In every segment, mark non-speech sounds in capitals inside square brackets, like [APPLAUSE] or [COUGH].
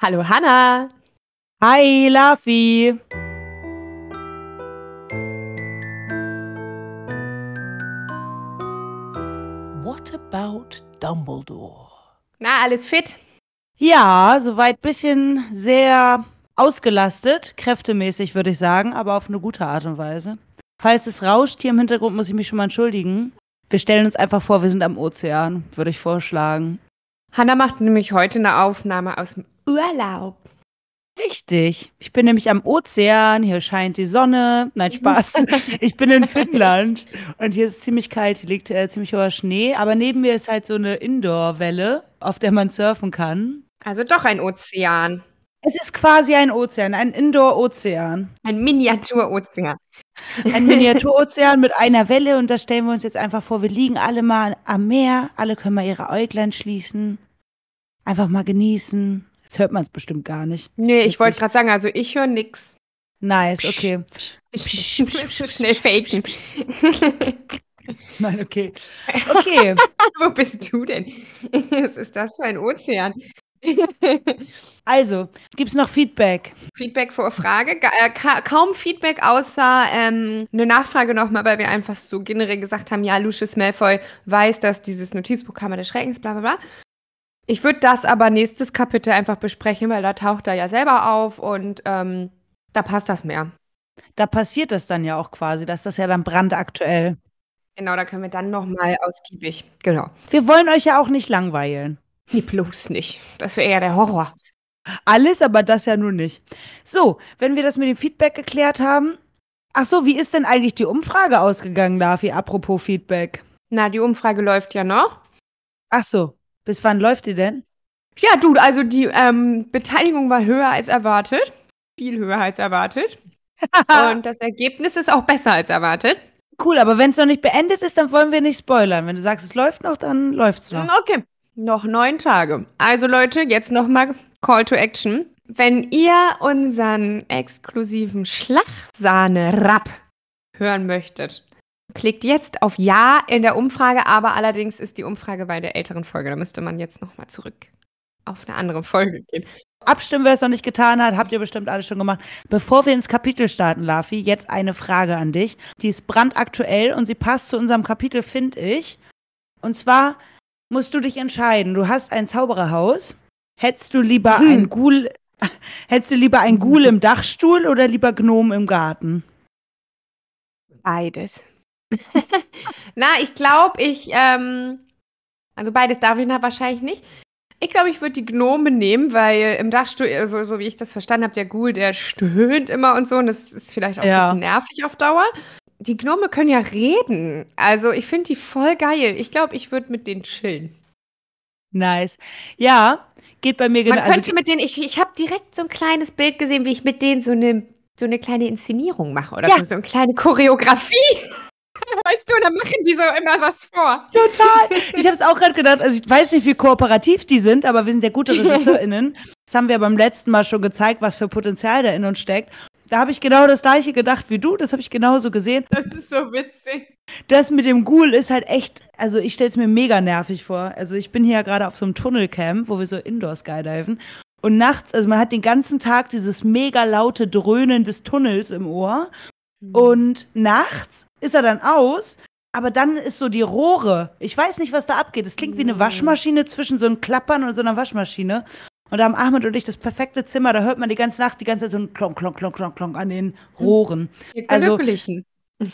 Hallo Hanna. Hi Lafi. What about Dumbledore? Na, alles fit? Ja, soweit bisschen sehr ausgelastet, kräftemäßig würde ich sagen, aber auf eine gute Art und Weise. Falls es rauscht hier im Hintergrund, muss ich mich schon mal entschuldigen. Wir stellen uns einfach vor, wir sind am Ozean, würde ich vorschlagen. Hanna macht nämlich heute eine Aufnahme aus dem Urlaub. Richtig. Ich bin nämlich am Ozean, hier scheint die Sonne. Nein, Spaß. [LAUGHS] Ich bin in Finnland und hier ist es ziemlich kalt, hier liegt äh, ziemlich hoher Schnee, aber neben mir ist halt so eine Indoor-Welle, auf der man surfen kann. Also doch ein Ozean. Es ist quasi ein Ozean, ein Indoor-Ozean. Ein Miniaturozean. Ein Miniaturozean mit einer Welle und da stellen wir uns jetzt einfach vor, wir liegen alle mal am Meer, alle können mal ihre Äuglein schließen, einfach mal genießen. Jetzt hört man es bestimmt gar nicht. Nee, ich wollte gerade sagen, also ich höre nix. Nice, okay. Schnell faken. [LAUGHS] Nein, okay. Okay. [LAUGHS] Wo bist du denn? [LAUGHS] Was ist das für ein Ozean? [LAUGHS] Also, gibt's noch Feedback? Feedback vor Frage. Äh, ka kaum Feedback, außer ähm, eine Nachfrage nochmal, weil wir einfach so generell gesagt haben, ja, Lucius Malfoy weiß, dass dieses Notizbuch Kammer des Schreckens, bla bla bla. Ich würde das aber nächstes Kapitel einfach besprechen, weil da taucht er ja selber auf und ähm, da passt das mehr. Da passiert das dann ja auch quasi, dass das ja dann brandaktuell. Genau, da können wir dann nochmal ausgiebig. Genau. Wir wollen euch ja auch nicht langweilen. Nee, bloß nicht. Das wäre ja der Horror. Alles, aber das ja nun nicht. So, wenn wir das mit dem Feedback geklärt haben. Ach so, wie ist denn eigentlich die Umfrage ausgegangen, Davi? Apropos Feedback. Na, die Umfrage läuft ja noch. Ach so, bis wann läuft die denn? Ja, du, also die ähm, Beteiligung war höher als erwartet. Viel höher als erwartet. [LAUGHS] Und das Ergebnis ist auch besser als erwartet. Cool, aber wenn es noch nicht beendet ist, dann wollen wir nicht spoilern. Wenn du sagst, es läuft noch, dann läuft's noch. Okay. Noch neun Tage. Also Leute, jetzt nochmal Call to Action. Wenn ihr unseren exklusiven Schlagsahne-Rap hören möchtet, klickt jetzt auf Ja in der Umfrage, aber allerdings ist die Umfrage bei der älteren Folge. Da müsste man jetzt nochmal zurück auf eine andere Folge gehen. Abstimmen, wer es noch nicht getan hat, habt ihr bestimmt alles schon gemacht. Bevor wir ins Kapitel starten, Lafi, jetzt eine Frage an dich. Die ist brandaktuell und sie passt zu unserem Kapitel, finde ich. Und zwar musst du dich entscheiden. Du hast ein Zaubererhaus. Hättest du lieber Hm. ein Ghoul, [LAUGHS] hättest du lieber ein Ghoul im Dachstuhl oder lieber Gnom im Garten? Beides. [LAUGHS] Na, ich glaube, ich, ähm, also beides darf ich wahrscheinlich nicht. Ich glaube, ich würde die Gnome nehmen, weil im Dachstuhl, also, so wie ich das verstanden habe, der Ghoul, der stöhnt immer und so und das ist vielleicht auch Ja. ein bisschen nervig auf Dauer. Die Gnome können ja reden. Also ich finde die voll geil. Ich glaube, ich würde mit denen chillen. Nice. Ja, geht bei mir Man genau. könnte mit denen, ich, ich habe direkt so ein kleines Bild gesehen, wie ich mit denen so eine, so eine kleine Inszenierung mache oder Ja. so, so eine kleine Choreografie. [LAUGHS] weißt du, da machen die so immer was vor. Total. [LAUGHS] Ich habe es auch gerade gedacht, also ich weiß nicht, wie kooperativ die sind, aber wir sind ja gute [LAUGHS] RegisseurInnen. Das haben wir beim letzten Mal schon gezeigt, was für Potenzial da in uns steckt. Da habe ich genau das gleiche gedacht wie du, das habe ich genauso gesehen. Das ist so witzig. Das mit dem Ghoul ist halt echt, also ich stelle es mir mega nervig vor. Also ich bin hier ja gerade auf so einem Tunnelcamp, wo wir so Indoor skydiven. Und nachts, also man hat den ganzen Tag dieses mega laute Dröhnen des Tunnels im Ohr. Und nachts ist er dann aus, aber dann ist so die Rohre. Ich weiß nicht, was da abgeht. Es klingt wie eine Mm. Waschmaschine zwischen so einem Klappern und so einer Waschmaschine. Und da haben Ahmed und ich das perfekte Zimmer, da hört man die ganze Nacht die ganze Zeit so ein Klonk, Klonk, Klonk, Klonk, Klonk an den Rohren. Ihr Also- Glücklichen.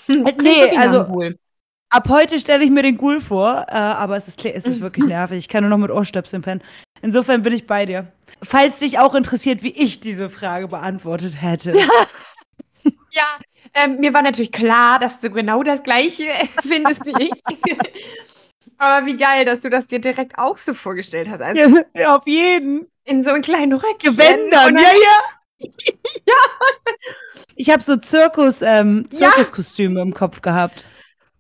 nee, also-. Ab heute stelle ich mir den Ghoul vor, äh, aber es ist, es ist [LAUGHS] wirklich nervig. Ich kann nur noch mit Ohrstöpseln pennen. Insofern bin ich bei dir. Falls dich auch interessiert, wie ich diese Frage beantwortet hätte. [LAUGHS] Ja, ähm, mir war natürlich klar, dass du genau das Gleiche [LAUGHS] findest wie ich. Aber wie geil, dass du das dir direkt auch so vorgestellt hast. Also ja, ja, auf jeden. in so einem kleinen Röckchen. Gewändern, ja, dann- ja. [LAUGHS] Ich habe so Zirkus, ähm, Ja. Zirkuskostüme im Kopf gehabt.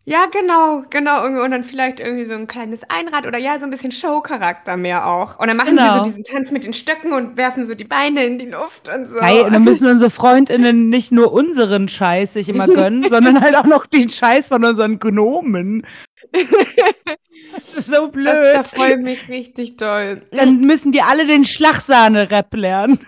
Ja, genau, genau. Und dann vielleicht irgendwie so ein kleines Einrad oder ja, so ein bisschen Showcharakter mehr auch. Und dann machen sie Genau. so diesen Tanz mit den Stöcken und werfen so die Beine in die Luft und so. Hey, dann [LAUGHS] müssen unsere FreundInnen nicht nur unseren Scheiß sich immer gönnen, [LAUGHS] sondern halt auch noch den Scheiß von unseren Gnomen. Das ist so Das, blöd. da freue ich mich richtig doll. Dann müssen die alle den Schlagsahne-Rap lernen.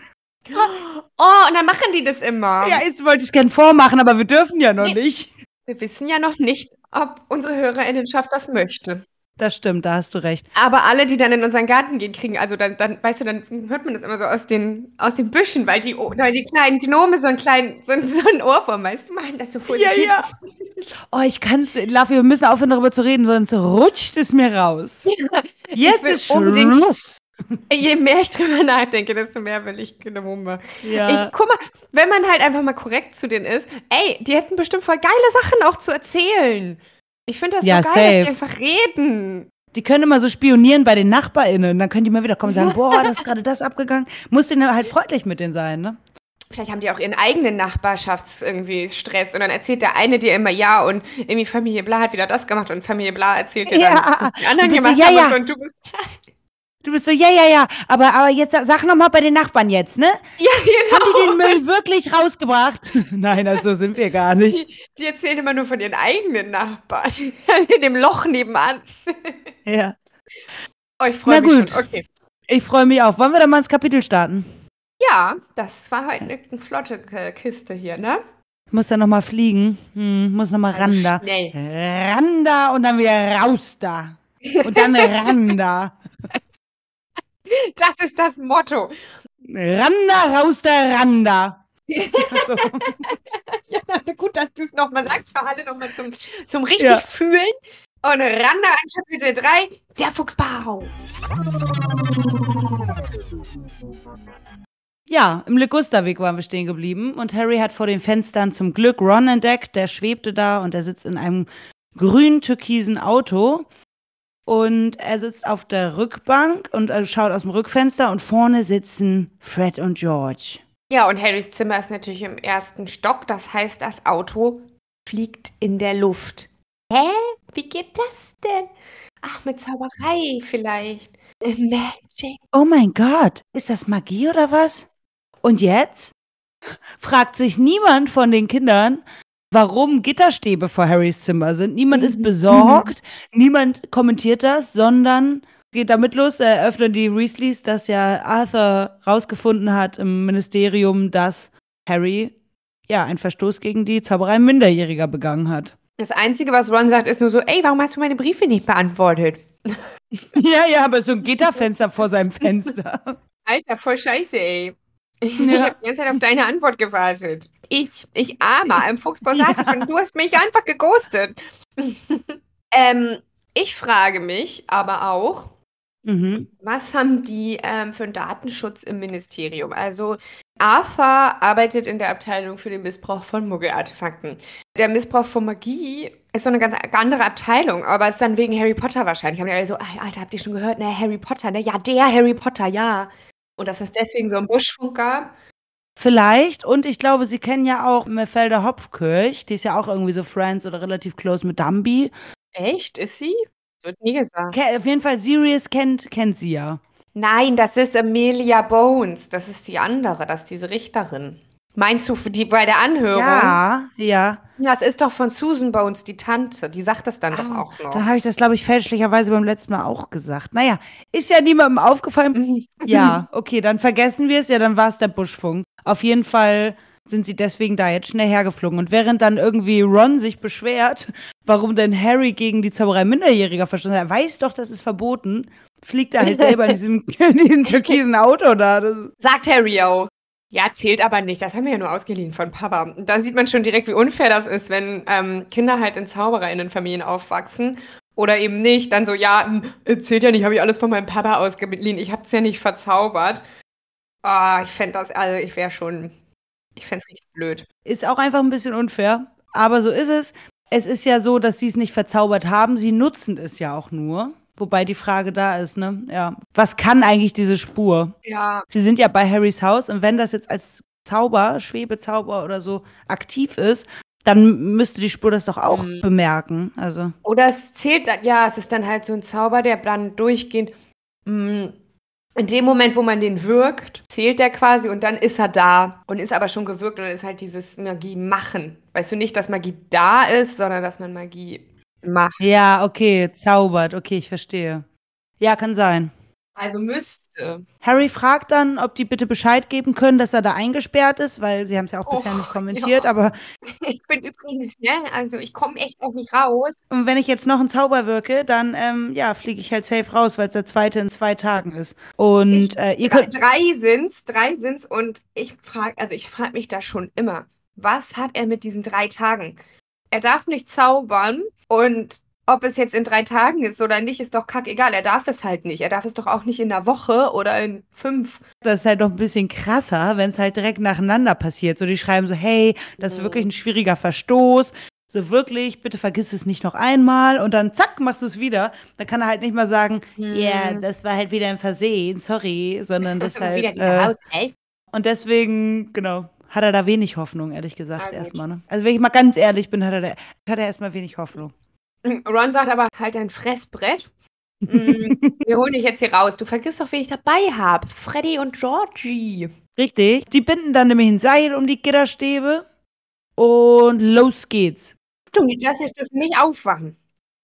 Oh, und dann machen die das immer. Ja, jetzt wollte ich es gern vormachen, aber wir dürfen ja noch Nee. nicht. Wir wissen ja noch nicht, ob unsere Hörerinnenschaft das möchte. Das stimmt, da hast du recht. Aber alle, die dann in unseren Garten gehen, kriegen, also dann, dann weißt du, dann hört man das immer so aus den, aus den Büschen, weil die, weil die kleinen Gnome so ein kleinen, so, ein- so ein Ohrwurm, weißt du, machen das so vor Ja, ja. Oh, ich kann's, Lafi, wir müssen aufhören, darüber zu reden, sonst rutscht es mir raus. [LAUGHS] Jetzt will ist Schluss. Je mehr ich drüber nachdenke, desto mehr will ich Gnome. Ja. Ich, guck mal, wenn man halt einfach mal korrekt zu denen ist, ey, die hätten bestimmt voll geile Sachen auch zu erzählen. Ich finde das Ja, so geil, dass die safe. einfach reden. Die können immer so spionieren bei den NachbarInnen. Dann können die mal wieder kommen und sagen, boah, das ist gerade das abgegangen. Muss denen halt freundlich mit denen sein, ne? Vielleicht haben die auch ihren eigenen Nachbarschafts irgendwie Stress und dann erzählt der eine dir immer ja und irgendwie Familie Bla hat wieder das gemacht und Familie Bla erzählt dir Ja. dann, was die anderen bist so, gemacht ja, haben ja. und, du bist [LAUGHS] Du bist so, ja, ja, ja, aber, aber jetzt sag- sag noch mal bei den Nachbarn jetzt, ne? [LAUGHS] ja genau. Haben die den Müll wirklich rausgebracht? [LAUGHS] Nein, also so sind wir gar nicht. Die, die erzählen immer nur von ihren eigenen Nachbarn. [LAUGHS] In dem Loch nebenan. Ja. Oh, ich freue Na mich gut. schon. Okay. Ich freue mich auch. Wollen wir dann mal ins Kapitel starten? Ja, das war heute eine, eine flotte Kiste hier, ne? Ich muss da noch mal fliegen. Hm, muss noch mal ran da. Schnell. Ran da und dann wieder raus da. Und dann ran da. [LAUGHS] Das ist das Motto. Ran da, raus da, ran da. So. [LAUGHS] Ja, gut, dass du es nochmal sagst, für alle nochmal zum, zum richtig Ja. fühlen. Und ran da an Kapitel 3, der Fuchsbau. Ja, im Ligusterweg waren wir stehen geblieben und Harry hat vor den Fenstern zum Glück Ron entdeckt. Der schwebte da und er sitzt in einem grün-türkisen Auto. Und er sitzt auf der Rückbank und äh, schaut aus dem Rückfenster und vorne sitzen Fred und George. Ja, und Harrys Zimmer ist natürlich im ersten Stock. Das heißt, das Auto fliegt in der Luft. Hä? Wie geht das denn? Ach, mit Zauberei vielleicht. Magic. Oh mein Gott, ist das Magie oder was? Und jetzt fragt sich niemand von den Kindern, warum Gitterstäbe vor Harrys Zimmer sind. Niemand ist Mhm. besorgt, niemand kommentiert das, sondern geht damit los, eröffnen die Weasleys, dass ja Arthur rausgefunden hat im Ministerium, dass Harry ja einen Verstoß gegen die Zauberei Minderjähriger begangen hat. Das Einzige, was Ron sagt, ist nur so, ey, warum hast du meine Briefe nicht beantwortet? [LAUGHS] ja, ja, aber so ein Gitterfenster vor seinem Fenster. Alter, voll scheiße, ey. Ich Ja. habe [LAUGHS] die ganze Zeit auf deine Antwort gewartet. Ich, ich Armer, [LAUGHS] im Fuchsbau saß ich und du hast mich einfach geghostet. [LAUGHS] ähm, ich frage mich aber auch, mhm. was haben die ähm, für einen Datenschutz im Ministerium? Also Arthur arbeitet in der Abteilung für den Missbrauch von Muggelartefakten. Der Missbrauch von Magie ist so eine ganz andere Abteilung, aber ist dann wegen Harry Potter wahrscheinlich. Haben die alle so, "Ey, Alter, habt ihr schon gehört? Ne, Harry Potter, ne? Ja, der Harry Potter, ja. Und dass es deswegen so einen Buschfunk gab. Vielleicht. Und ich glaube, sie kennen ja auch Mefelder Hopfkirch. Die ist ja auch irgendwie so Friends oder relativ close mit Dumby. Echt? Ist sie? Wird nie gesagt. Ke auf jeden Fall, Sirius kennt, kennt sie ja. Nein, das ist Amelia Bones. Das ist die andere, das ist diese Richterin. Meinst du die bei der Anhörung? Ja, ja. Das ist doch von Susan Bones, die Tante. Die sagt das dann doch Ah, auch noch. Dann habe ich das, glaube ich, fälschlicherweise beim letzten Mal auch gesagt. Naja, ist ja niemandem aufgefallen. Mhm. Ja, okay, dann vergessen wir es. Ja, dann war es der Buschfunk. Auf jeden Fall sind sie deswegen da jetzt schnell hergeflogen. Und während dann irgendwie Ron sich beschwert, warum denn Harry gegen die Zauberei Minderjähriger verstoßen hat, er weiß doch, das ist verboten, fliegt er halt selber in diesem, [LAUGHS] [LAUGHS] in diesem türkisen Auto da. Das, Sagt Harry auch. Ja, zählt aber nicht. Das haben wir ja nur ausgeliehen von Papa. Und Da sieht man schon direkt, wie unfair das ist, wenn ähm, Kinder halt in ZaubererInnenfamilien aufwachsen. Oder eben nicht. Dann so, ja, zählt ja nicht, habe ich alles von meinem Papa ausgeliehen. Ich habe es ja nicht verzaubert. Ah, ich fände das, also ich wäre schon, ich fände es richtig blöd. ist auch einfach ein bisschen unfair. Aber so ist es. Es ist ja so, dass sie es nicht verzaubert haben. Sie nutzen es ja auch nur. Wobei die Frage da ist, ne? Ja. Was kann eigentlich diese Spur? Ja, Sie sind ja bei Harrys Haus und wenn das jetzt als Zauber, Schwebezauber oder so aktiv ist, dann müsste die Spur das doch auch Mhm. bemerken. Also. Oder es zählt, dann- ja, es ist dann halt so ein Zauber, der dann durchgehend, mh, in dem Moment, wo man den wirkt, zählt der quasi und dann ist er da und ist aber schon gewirkt und dann ist halt dieses Magie machen. Weißt du nicht, dass Magie da ist, sondern dass man Magie macht. Ja, okay, zaubert. Okay, ich verstehe. Ja, kann sein. Also müsste. Harry fragt dann, ob die bitte Bescheid geben können, dass er da eingesperrt ist, weil sie haben es ja auch bisher Och, nicht kommentiert. ja. Aber [LAUGHS] Ich bin übrigens, ne, also ich komme echt auch nicht raus. und wenn ich jetzt noch einen Zauber wirke, dann ähm, ja, fliege ich halt safe raus, weil es der zweite in zwei Tagen ist. Und äh, ihr könnt. drei sind's, drei sind's und ich frage, also ich frage mich da schon immer, was hat er mit diesen drei Tagen? Er darf nicht zaubern und ob es jetzt in drei Tagen ist oder nicht, ist doch kackegal. Er darf es halt nicht. Er darf es doch auch nicht in einer Woche oder in fünf. Das ist halt noch ein bisschen krasser, wenn es halt direkt nacheinander passiert. So, die schreiben so, hey, das ist Mhm. wirklich ein schwieriger Verstoß. So wirklich, bitte vergiss es nicht noch einmal und dann zack, machst du es wieder. Dann kann er halt nicht mal sagen, ja, Hm. das war halt wieder ein Versehen, sorry, sondern das [LAUGHS] halt. Äh, und deswegen, genau, hat er da wenig Hoffnung, ehrlich gesagt, Ah, erstmal. Ne? Also wenn ich mal ganz ehrlich bin, hat er, da, hat er erstmal wenig Hoffnung. Ron sagt aber, halt dein Fressbrett. Mm, [LAUGHS] Wir holen dich jetzt hier raus. Du vergisst doch, wen ich dabei habe. Freddy und Georgie. Richtig. Die binden dann nämlich ein Seil um die Gitterstäbe und los geht's. Du, die Justice dürfen nicht aufwachen.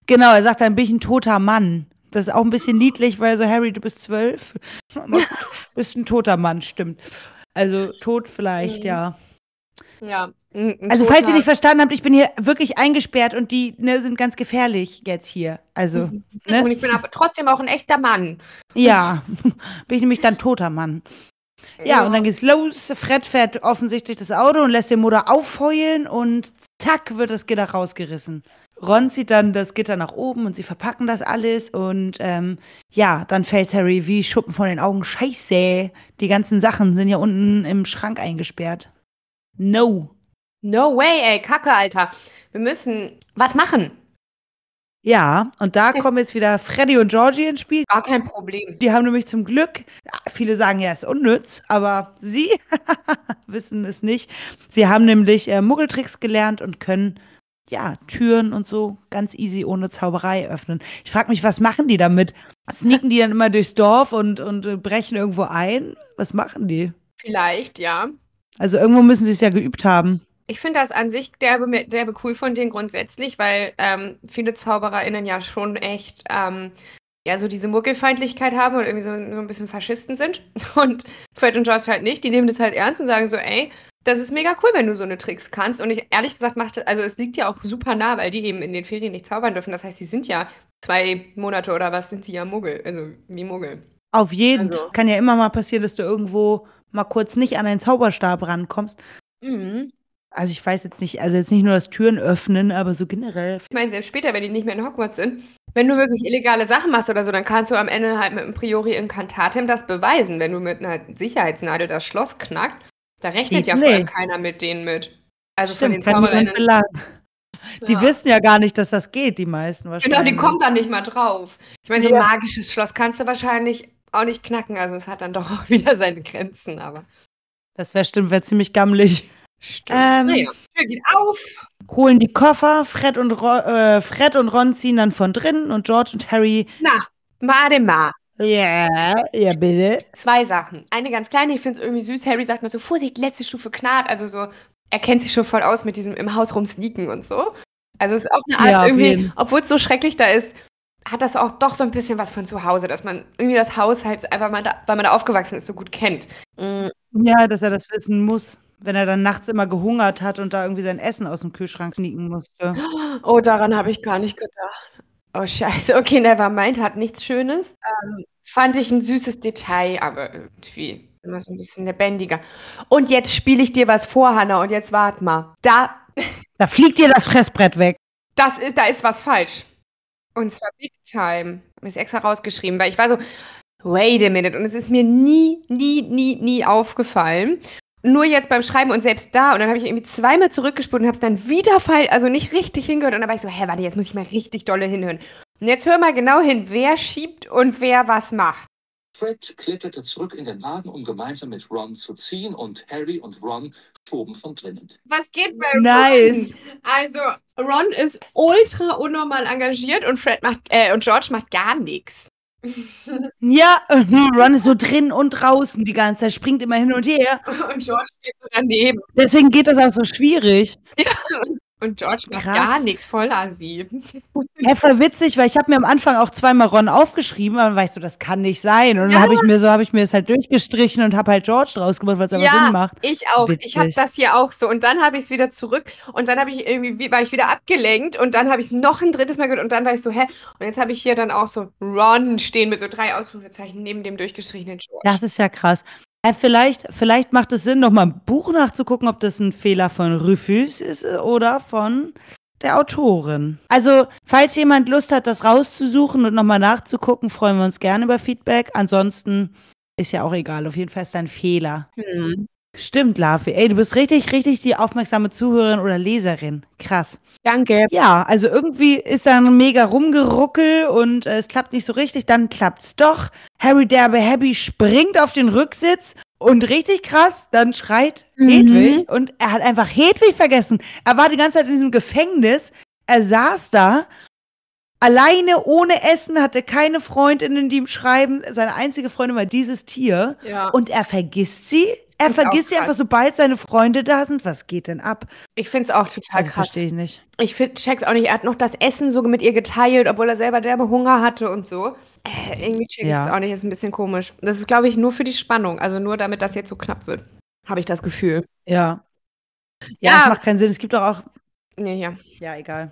Genau, er sagt dann, bin ich ein toter Mann. Das ist auch ein bisschen niedlich, weil so, Harry, du bist zwölf. [LAUGHS] Gut, bist ein toter Mann, stimmt. Also tot vielleicht, Mhm. ja. Ja. ein- ein Also falls ihr nicht verstanden habt, ich bin hier wirklich eingesperrt und die ne, sind ganz gefährlich jetzt hier. Also, [LAUGHS] ne? Und ich bin aber trotzdem auch ein echter Mann. ja, [LAUGHS] bin ich nämlich dann toter Mann. Ja, und dann geht's los. Fred fährt offensichtlich das Auto und lässt den Motor aufheulen und zack wird das Gitter rausgerissen. Ron zieht dann das Gitter nach oben und sie verpacken das alles und ähm, ja, dann fällt Harry wie Schuppen von den Augen. Scheiße, die ganzen Sachen sind ja unten im Schrank eingesperrt. No. No way, ey, Kacke, Alter. Wir müssen was machen. Ja, und da kommen jetzt wieder Freddy und Georgie ins Spiel. Gar kein Problem. Die haben nämlich zum Glück, viele sagen ja, es ist unnütz, aber sie [LAUGHS] wissen es nicht. Sie haben nämlich äh, Muggeltricks gelernt und können ja Türen und so ganz easy ohne Zauberei öffnen. Ich frage mich, was machen die damit? Sneaken die dann immer durchs Dorf und, und äh, brechen irgendwo ein? Was machen die? Vielleicht, ja. Also irgendwo müssen sie es ja geübt haben. Ich finde das an sich derbe, derbe cool von denen grundsätzlich, weil ähm, viele ZaubererInnen ja schon echt ähm, ja so diese Muggelfeindlichkeit haben und irgendwie so, so ein bisschen Faschisten sind. [LAUGHS] Und Fred und Joyce halt nicht. Die nehmen das halt ernst und sagen so, ey, das ist mega cool, wenn du so eine Tricks kannst. Und ich ehrlich gesagt macht, also es liegt ja auch super nah, weil die eben in den Ferien nicht zaubern dürfen. Das heißt, die sind ja zwei Monate oder was sind sie ja Muggel, also wie Muggel. Auf jeden. Also- Kann ja immer mal passieren, dass du irgendwo mal kurz nicht an einen Zauberstab rankommst. Mhm. Also ich weiß jetzt nicht, also jetzt nicht nur das Türen öffnen, aber so generell. Ich meine, selbst später, wenn die nicht mehr in Hogwarts sind, wenn du wirklich illegale Sachen machst oder so, dann kannst du am Ende halt mit einem Priori Incantatem das beweisen. Wenn du mit einer Sicherheitsnadel das Schloss knackt, da rechnet Geht ja vor allem keiner mit denen mit. Also von Stimmt, den niemand ZaubererInnen. belangen. Die Ja. wissen ja gar nicht, dass das geht, die meisten wahrscheinlich. Genau, die kommen da nicht mal drauf. Ich meine, so ein Ja. magisches Schloss kannst du wahrscheinlich auch nicht knacken. Also es hat dann doch auch [LAUGHS] wieder seine Grenzen, aber Das wäre stimmt, wäre ziemlich gammelig. stimmt. Ähm, naja, Tür geht auf. Holen die Koffer, Fred und, Ron, äh, Fred und Ron ziehen dann von drinnen und George und Harry. Na, warte mal. Ja, ja, bitte. Zwei Sachen. Eine ganz kleine, ich finde es irgendwie süß. Harry sagt nur so, Vorsicht, letzte Stufe knarrt. Also so, er kennt sich schon voll aus mit diesem im Haus rumsneaken und so. Also es ist auch eine Art Ja, irgendwie, obwohl es so schrecklich da ist, hat das auch doch so ein bisschen was von zu Hause, dass man irgendwie das Haus halt einfach mal, da, weil man da aufgewachsen ist, so gut kennt. Mm, Ja, dass er das wissen muss, wenn er dann nachts immer gehungert hat und da irgendwie sein Essen aus dem Kühlschrank sneaken musste. Oh, daran habe ich gar nicht gedacht. Oh, scheiße. [LAUGHS] Okay, nevermind, hat nichts Schönes. Ähm, fand ich ein süßes Detail, aber irgendwie immer so ein bisschen lebendiger. Und jetzt spiele ich dir was vor, Hannah, und jetzt wart mal. Da, Da fliegt dir das Fressbrett weg. das ist, da ist was falsch. Und zwar Big Time. Hab ich extra rausgeschrieben, weil ich war so, wait a minute. Und es ist mir nie, nie, nie, nie aufgefallen. Nur jetzt beim Schreiben und selbst da. Und dann habe ich irgendwie zweimal zurückgespult und habe es dann wieder falsch, also nicht richtig hingehört. Und dann war ich so, hä, warte, jetzt muss ich mal richtig dolle hinhören. Und jetzt hör mal genau hin, wer schiebt und wer was macht. Fred kletterte zurück in den Wagen, um gemeinsam mit Ron zu ziehen, und Harry und Ron schoben von drinnen. Was geht bei Nice. Ron? Also, Ron ist ultra unnormal engagiert und Fred macht, äh, und George macht gar nichts. [LAUGHS] Ja, Ron ist so drin und draußen die ganze Zeit, springt immer hin und her. Und George steht so daneben. Deswegen geht das auch so schwierig. Und George macht Krass. gar nichts, voll assi. Ja, voll witzig, weil ich habe mir am Anfang auch zweimal Ron aufgeschrieben, aber dann ich so, das kann nicht sein. Und dann Ja. habe ich mir so, habe ich mir es halt durchgestrichen und habe halt George draus gemacht, was aber Sinn macht. ich auch. Ich habe Witzig. das hier auch so. Und dann habe ich es wieder zurück. Und dann habe ich irgendwie, wie- war ich wieder abgelenkt. Und dann habe ich es noch ein drittes Mal gehört. Und dann war ich so, hä? Und jetzt habe ich hier dann auch so Ron stehen mit so drei Ausrufezeichen neben dem durchgestrichenen George. Das ist ja krass. Äh, vielleicht, vielleicht macht es Sinn, noch mal ein Buch nachzugucken, ob das ein Fehler von Rufus ist äh, oder von der Autorin. Also, falls jemand Lust hat, das rauszusuchen und nochmal nachzugucken, freuen wir uns gerne über Feedback. Ansonsten ist ja auch egal. Auf jeden Fall ist da ein Fehler. Hm. Stimmt, Lavi. Ey, du bist richtig, richtig die aufmerksame Zuhörerin oder Leserin. Krass. Danke. Ja, also irgendwie ist da ein mega Rumgeruckel und äh, es klappt nicht so richtig. Dann klappt's doch. Harry Derbe Happy springt auf den Rücksitz und richtig krass, dann schreit Mhm. Hedwig und er hat einfach Hedwig vergessen. Er war die ganze Zeit in diesem Gefängnis. Er saß da alleine ohne Essen, hatte keine Freundinnen, die ihm schreiben. Seine einzige Freundin war dieses Tier. Ja. Und er vergisst sie. Er vergisst sie einfach, sobald seine Freunde da sind. Was geht denn ab? Ich finde es auch total Also krass. verstehe ich nicht. Ich find, check's auch nicht. Er hat noch das Essen so mit ihr geteilt, obwohl er selber derbe Hunger hatte und so. Äh, irgendwie check ich es Ja. auch nicht. Ist ein bisschen komisch. Das ist, glaube ich, nur für die Spannung. Also nur damit das jetzt so knapp wird. Habe ich das Gefühl. Ja. Ja, Ja. das macht keinen Sinn. Es gibt doch auch. Nee, ja. Ja, egal.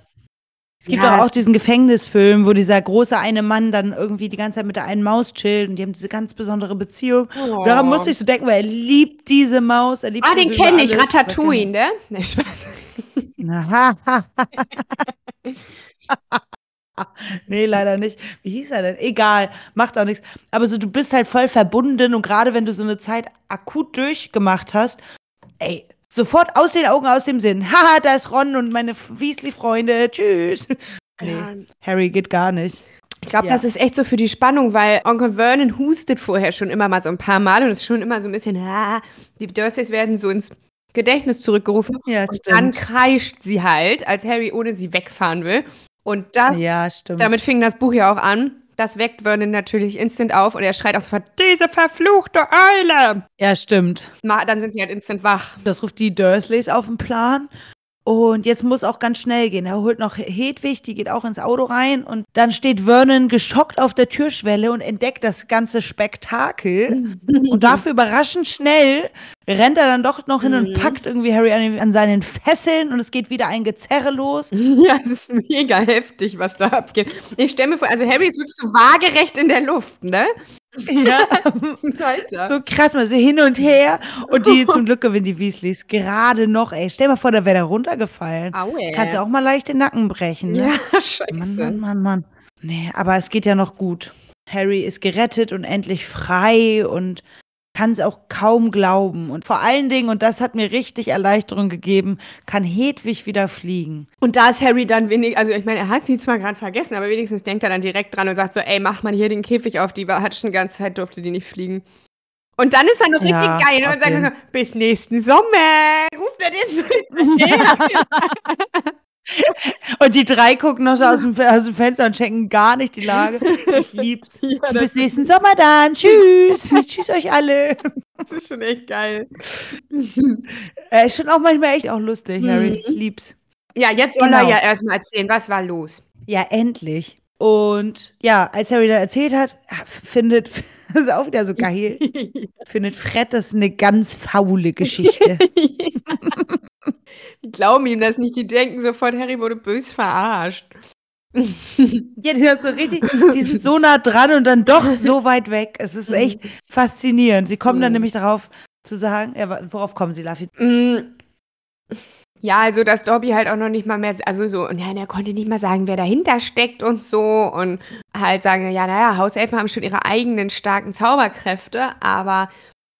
Es gibt Ja, auch es- diesen Gefängnisfilm, wo dieser große eine Mann dann irgendwie die ganze Zeit mit der einen Maus chillt und die haben diese ganz besondere Beziehung. Oh. Daran musste ich so denken, weil er liebt diese Maus. Er liebt Ah, den kenne ich. Ratatouille, ne? Nee, Spaß. [LAUGHS] nee, leider nicht. Wie hieß er denn? Egal, macht auch nichts. Aber so, du bist halt voll verbunden und gerade wenn du so eine Zeit akut durchgemacht hast, ey, sofort aus den Augen, aus dem Sinn. Haha, da ist Ron und meine Weasley-Freunde. Tschüss. [LAUGHS] Nee, Ja. Harry geht gar nicht. Ich glaube, Ja. das ist echt so für die Spannung, weil Onkel Vernon hustet vorher schon immer mal so ein paar Mal und es ist schon immer so ein bisschen, ah, die Dursleys werden so ins Gedächtnis zurückgerufen. Ja, Und dann kreischt sie halt, als Harry ohne sie wegfahren will. Und das, Ja, stimmt. damit fing das Buch ja auch an. Das weckt Vernon natürlich instant auf und er schreit auch sofort, diese verfluchte Eule! ja, stimmt. Ma- Dann sind sie halt instant wach. Das ruft die Dursleys auf den Plan. Und jetzt muss auch ganz schnell gehen. Er holt noch Hedwig, die geht auch ins Auto rein. Und dann steht Vernon geschockt auf der Türschwelle und entdeckt das ganze Spektakel. [LAUGHS] Und dafür überraschend schnell rennt er dann doch noch hin und Mhm. packt irgendwie Harry an, an seinen Fesseln und es geht wieder ein Gezerre los. [LAUGHS] Ja, es ist mega heftig, was da abgeht. Ich stelle mir vor, also Harry ist wirklich so waagerecht in der Luft, ne? Ja, [LAUGHS] Alter. so krass, mal so hin und her. Und die zum Glück gewinnen die Weasleys gerade noch. Ey, stell mal vor, da wäre der runtergefallen. Aue. Kannst du auch mal leicht den Nacken brechen, ne? Ja, [LAUGHS] scheiße. Mann, Mann, Mann, Mann. Nee, aber es geht ja noch gut. Harry ist gerettet und endlich frei und kann es auch kaum glauben. Und vor allen Dingen, und das hat mir richtig Erleichterung gegeben, kann Hedwig wieder fliegen. Und da ist Harry dann wenig, also ich meine, er hat sie zwar gerade vergessen, aber wenigstens denkt er dann direkt dran und sagt so, ey, mach mal hier den Käfig auf, die war, hat schon die ganze Zeit, durfte die nicht fliegen. Und dann ist er noch Ja, richtig geil und sagt okay. so, bis nächsten Sommer, ruft er den so. [LAUGHS] [LAUGHS] [LAUGHS] Und die drei gucken noch so aus dem, aus dem Fenster und checken gar nicht die Lage. Ich [LAUGHS] lieb's. ja, Bis nächsten Sommer dann. Tschüss. [LAUGHS] Tschüss euch alle. das ist schon echt geil. Er ist schon auch manchmal echt auch lustig, Harry. Mhm. Ich lieb's. Ja, jetzt soll Genau. er ja erstmal erzählen, was war los. Ja, endlich. Und ja, als Harry dann erzählt hat, findet, [LAUGHS] das ist auch wieder so geil, [LAUGHS] findet Fred das eine ganz faule Geschichte. [LAUGHS] die glauben ihm das nicht, die denken sofort, Harry wurde bös verarscht. ja, die sind so richtig, die sind so nah dran und dann doch so weit weg. Es ist echt faszinierend. Sie kommen dann Mhm. nämlich darauf zu sagen, ja, worauf kommen sie, Laffy? Ja, also dass Dobby halt auch noch nicht mal mehr, also so, und ja, er konnte nicht mal sagen, wer dahinter steckt und so und halt sagen, ja, naja, Hauselfen haben schon ihre eigenen starken Zauberkräfte, aber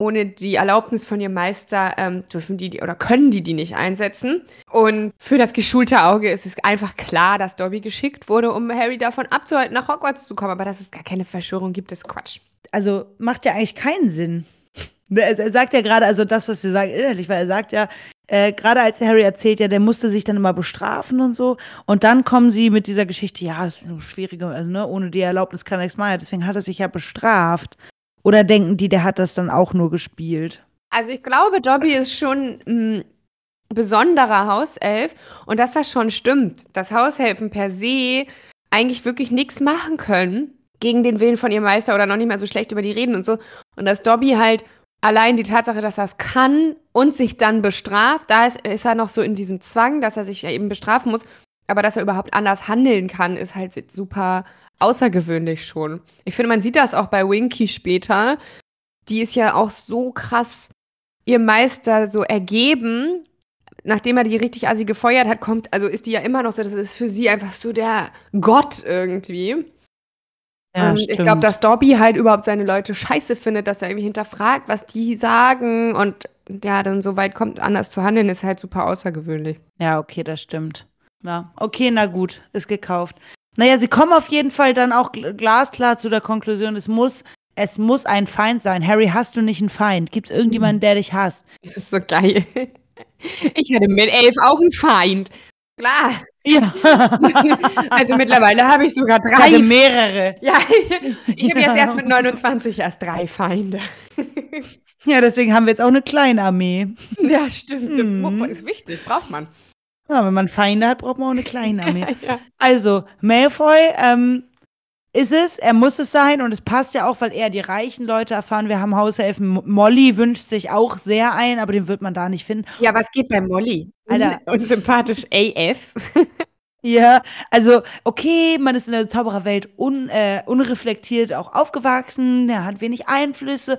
ohne die Erlaubnis von ihrem Meister ähm, dürfen die, die oder können die die nicht einsetzen. Und für das geschulte Auge ist es einfach klar, dass Dobby geschickt wurde, um Harry davon abzuhalten, nach Hogwarts zu kommen. Aber dass es gar keine Verschwörung gibt, ist Quatsch. Also macht ja eigentlich keinen Sinn. [LAUGHS] Ne, Er er sagt ja gerade, also das, was sie sagen, innerlich, weil er sagt ja, äh, gerade als Harry erzählt, ja, der musste sich dann immer bestrafen und so. Und dann kommen sie mit dieser Geschichte, ja, das ist eine schwierige, also ne, ohne die Erlaubnis kann er nichts machen, deswegen hat er sich ja bestraft. Oder denken die, der hat das dann auch nur gespielt? Also ich glaube, Dobby ist schon, mh, besonderer Hauself und dass das schon stimmt, dass Haushelfen per se eigentlich wirklich nichts machen können gegen den Willen von ihrem Meister oder noch nicht mal so schlecht über die reden und so. Und dass Dobby halt allein die Tatsache, dass er es kann und sich dann bestraft, da ist, ist er noch so in diesem Zwang, dass er sich eben bestrafen muss. Aber dass er überhaupt anders handeln kann, ist halt super außergewöhnlich schon. Ich finde, man sieht das auch bei Winky später. Die ist ja auch so krass ihr Meister so ergeben, nachdem er die richtig assi gefeuert hat, kommt, also ist die ja immer noch so, das ist für sie einfach so der Gott irgendwie. Ja, und ich glaube, dass Dobby halt überhaupt seine Leute scheiße findet, dass er irgendwie hinterfragt, was die sagen und ja, dann so weit kommt, anders zu handeln, ist halt super außergewöhnlich. Ja, okay, das stimmt. Ja, okay, na gut, ist gekauft. Naja, sie kommen auf jeden Fall dann auch glasklar zu der Konklusion, es muss, es muss ein Feind sein. Harry, hast du nicht einen Feind? Gibt es irgendjemanden, der dich hasst? Das ist so geil. [LAUGHS] Ich hatte mit elf auch einen Feind. Klar. Ja. [LAUGHS] also mittlerweile habe ich sogar drei. Ich hatte mehrere. [LAUGHS] Ja, ich habe jetzt erst mit 29 erst drei Feinde. [LAUGHS] Ja, deswegen haben wir jetzt auch eine kleine Armee. Ja, stimmt. Das Hm. ist wichtig, braucht man. Ja, wenn man Feinde hat, braucht man auch eine kleine Armee. Ja. Also, Malfoy ähm, ist es, er muss es sein und es passt ja auch, weil eher die reichen Leute erfahren, wir haben Haushelfen. Mo- Molly wünscht sich auch sehr ein, aber den wird man da nicht finden. ja, was geht bei Molly? Alter. [LAUGHS] Unsympathisch AF. [LAUGHS] Ja, also okay, man ist in der Zaubererwelt un, äh, unreflektiert auch aufgewachsen, er hat wenig Einflüsse,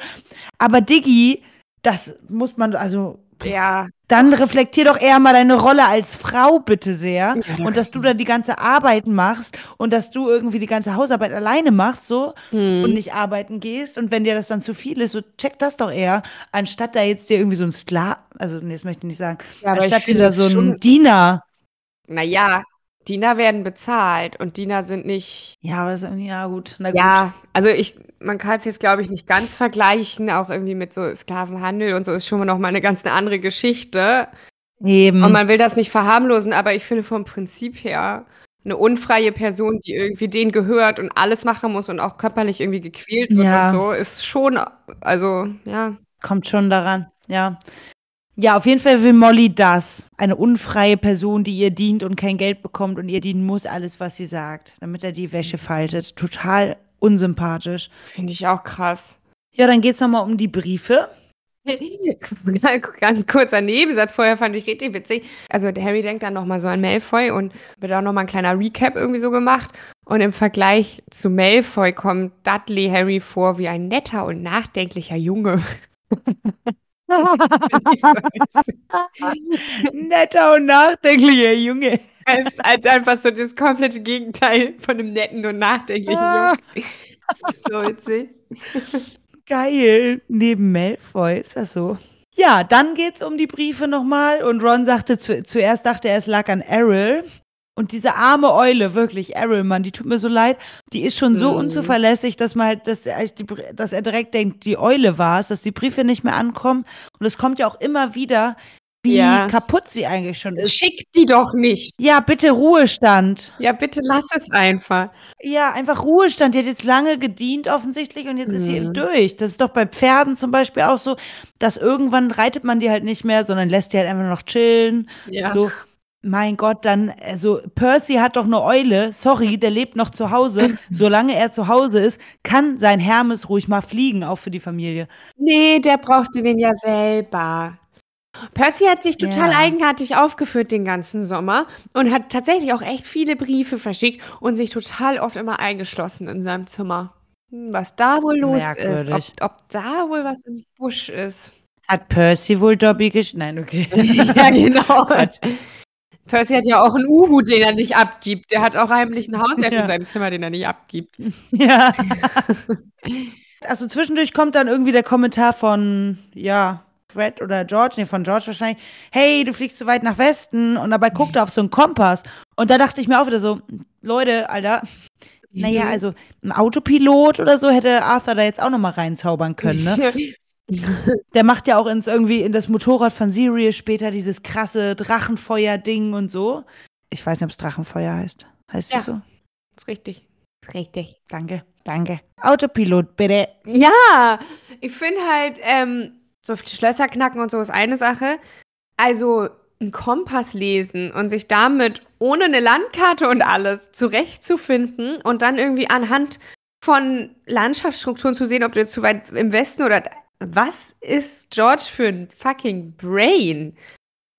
aber Diggi, das muss man, also Ja. dann reflektier doch eher mal deine Rolle als Frau bitte sehr. Ja, da und dass du dann die ganze Arbeit machst und dass du irgendwie die ganze Hausarbeit alleine machst so Hm. und nicht arbeiten gehst. Und wenn dir das dann zu viel ist, so check das doch eher, anstatt da jetzt dir irgendwie so ein Skla, also nee, das möchte ich nicht sagen, Ja, anstatt dir da so ein Diener Naja, Diener werden bezahlt und Diener sind nicht. Ja, aber ist ja gut. Na gut. Ja, also ich, man kann es jetzt, glaube ich, nicht ganz vergleichen, auch irgendwie mit so Sklavenhandel und so ist schon noch mal eine ganz eine andere Geschichte. Eben. Und man will das nicht verharmlosen, aber ich finde vom Prinzip her eine unfreie Person, die irgendwie denen gehört und alles machen muss und auch körperlich irgendwie gequält wird Ja. und so, ist schon, also ja. Kommt schon daran, ja. Ja, auf jeden Fall will Molly das. Eine unfreie Person, die ihr dient und kein Geld bekommt und ihr dienen muss alles, was sie sagt, damit er die Wäsche faltet. Total unsympathisch. Finde ich auch krass. Ja, dann geht's nochmal um die Briefe. [LAUGHS] Ganz kurzer Nebensatz vorher fand ich richtig witzig. Also Harry denkt dann nochmal so an Malfoy und wird auch nochmal ein kleiner Recap irgendwie so gemacht. Und im Vergleich zu Malfoy kommt Dudley Harry vor wie ein netter und nachdenklicher Junge. [LAUGHS] Netter und nachdenklicher Junge. Es ist halt einfach so das komplette Gegenteil von einem netten und nachdenklichen Ah. Jungen. Das ist so witzig. Geil. Neben Malfoy, ist das so? Ja, dann geht's um die Briefe nochmal und Ron sagte zu, zuerst, dachte er, es lag an Errol. Und diese arme Eule, wirklich, Errol, Mann, die tut mir so leid. Die ist schon so Mhm. unzuverlässig, dass man halt, dass er, dass er direkt denkt, die Eule war es, dass die Briefe nicht mehr ankommen. Und es kommt ja auch immer wieder, wie Ja. kaputt sie eigentlich schon ist. Schick die doch nicht. Ja, bitte Ruhestand. Ja, bitte lass es einfach. Ja, einfach Ruhestand. Die hat jetzt lange gedient offensichtlich und jetzt ist sie Mhm. durch. Das ist doch bei Pferden zum Beispiel auch so, dass irgendwann reitet man die halt nicht mehr, sondern lässt die halt einfach noch chillen. Ja. So, mein Gott, dann, also Percy hat doch eine Eule, sorry, der lebt noch zu Hause. [CLEARS THROAT] Solange er zu Hause ist, kann sein Hermes ruhig mal fliegen, auch für die Familie. Nee, der brauchte den ja selber. Percy hat sich total Ja. eigenartig aufgeführt den ganzen Sommer und hat tatsächlich auch echt viele Briefe verschickt und sich total oft immer eingeschlossen in seinem Zimmer. Hm, Was da wohl los ist, ob, Merkwürdig. ob da wohl was im Busch ist. Hat Percy wohl Dobby gesch... Nein, okay. [LAUGHS] ja, genau. [LAUGHS] Percy hat ja auch einen Uhu, den er nicht abgibt. Der hat auch heimlich einen Hauself Ja. in seinem Zimmer, den er nicht abgibt. [LAUGHS] Ja. also zwischendurch kommt dann irgendwie der Kommentar von, ja, Fred oder George, nee, von George wahrscheinlich, hey, du fliegst zu weit nach Westen und dabei guckt er auf so einen Kompass. Und da dachte ich mir auch wieder so, Leute, Alter, naja, Mhm. also ein Autopilot oder so hätte Arthur da jetzt auch noch mal reinzaubern können, ne? [LAUGHS] [LAUGHS] Der macht ja auch ins irgendwie in das Motorrad von Sirius später dieses krasse Drachenfeuer-Ding und so. Ich weiß nicht, ob es Drachenfeuer heißt. Heißt Ja. es so? ist richtig. Richtig. Danke, danke. Autopilot, bitte. Ja, ich finde halt, ähm, so Schlösser knacken und so ist eine Sache. Also einen Kompass lesen und sich damit ohne eine Landkarte und alles zurechtzufinden und dann irgendwie anhand von Landschaftsstrukturen zu sehen, ob du jetzt zu weit im Westen oder was ist George für ein fucking Brain?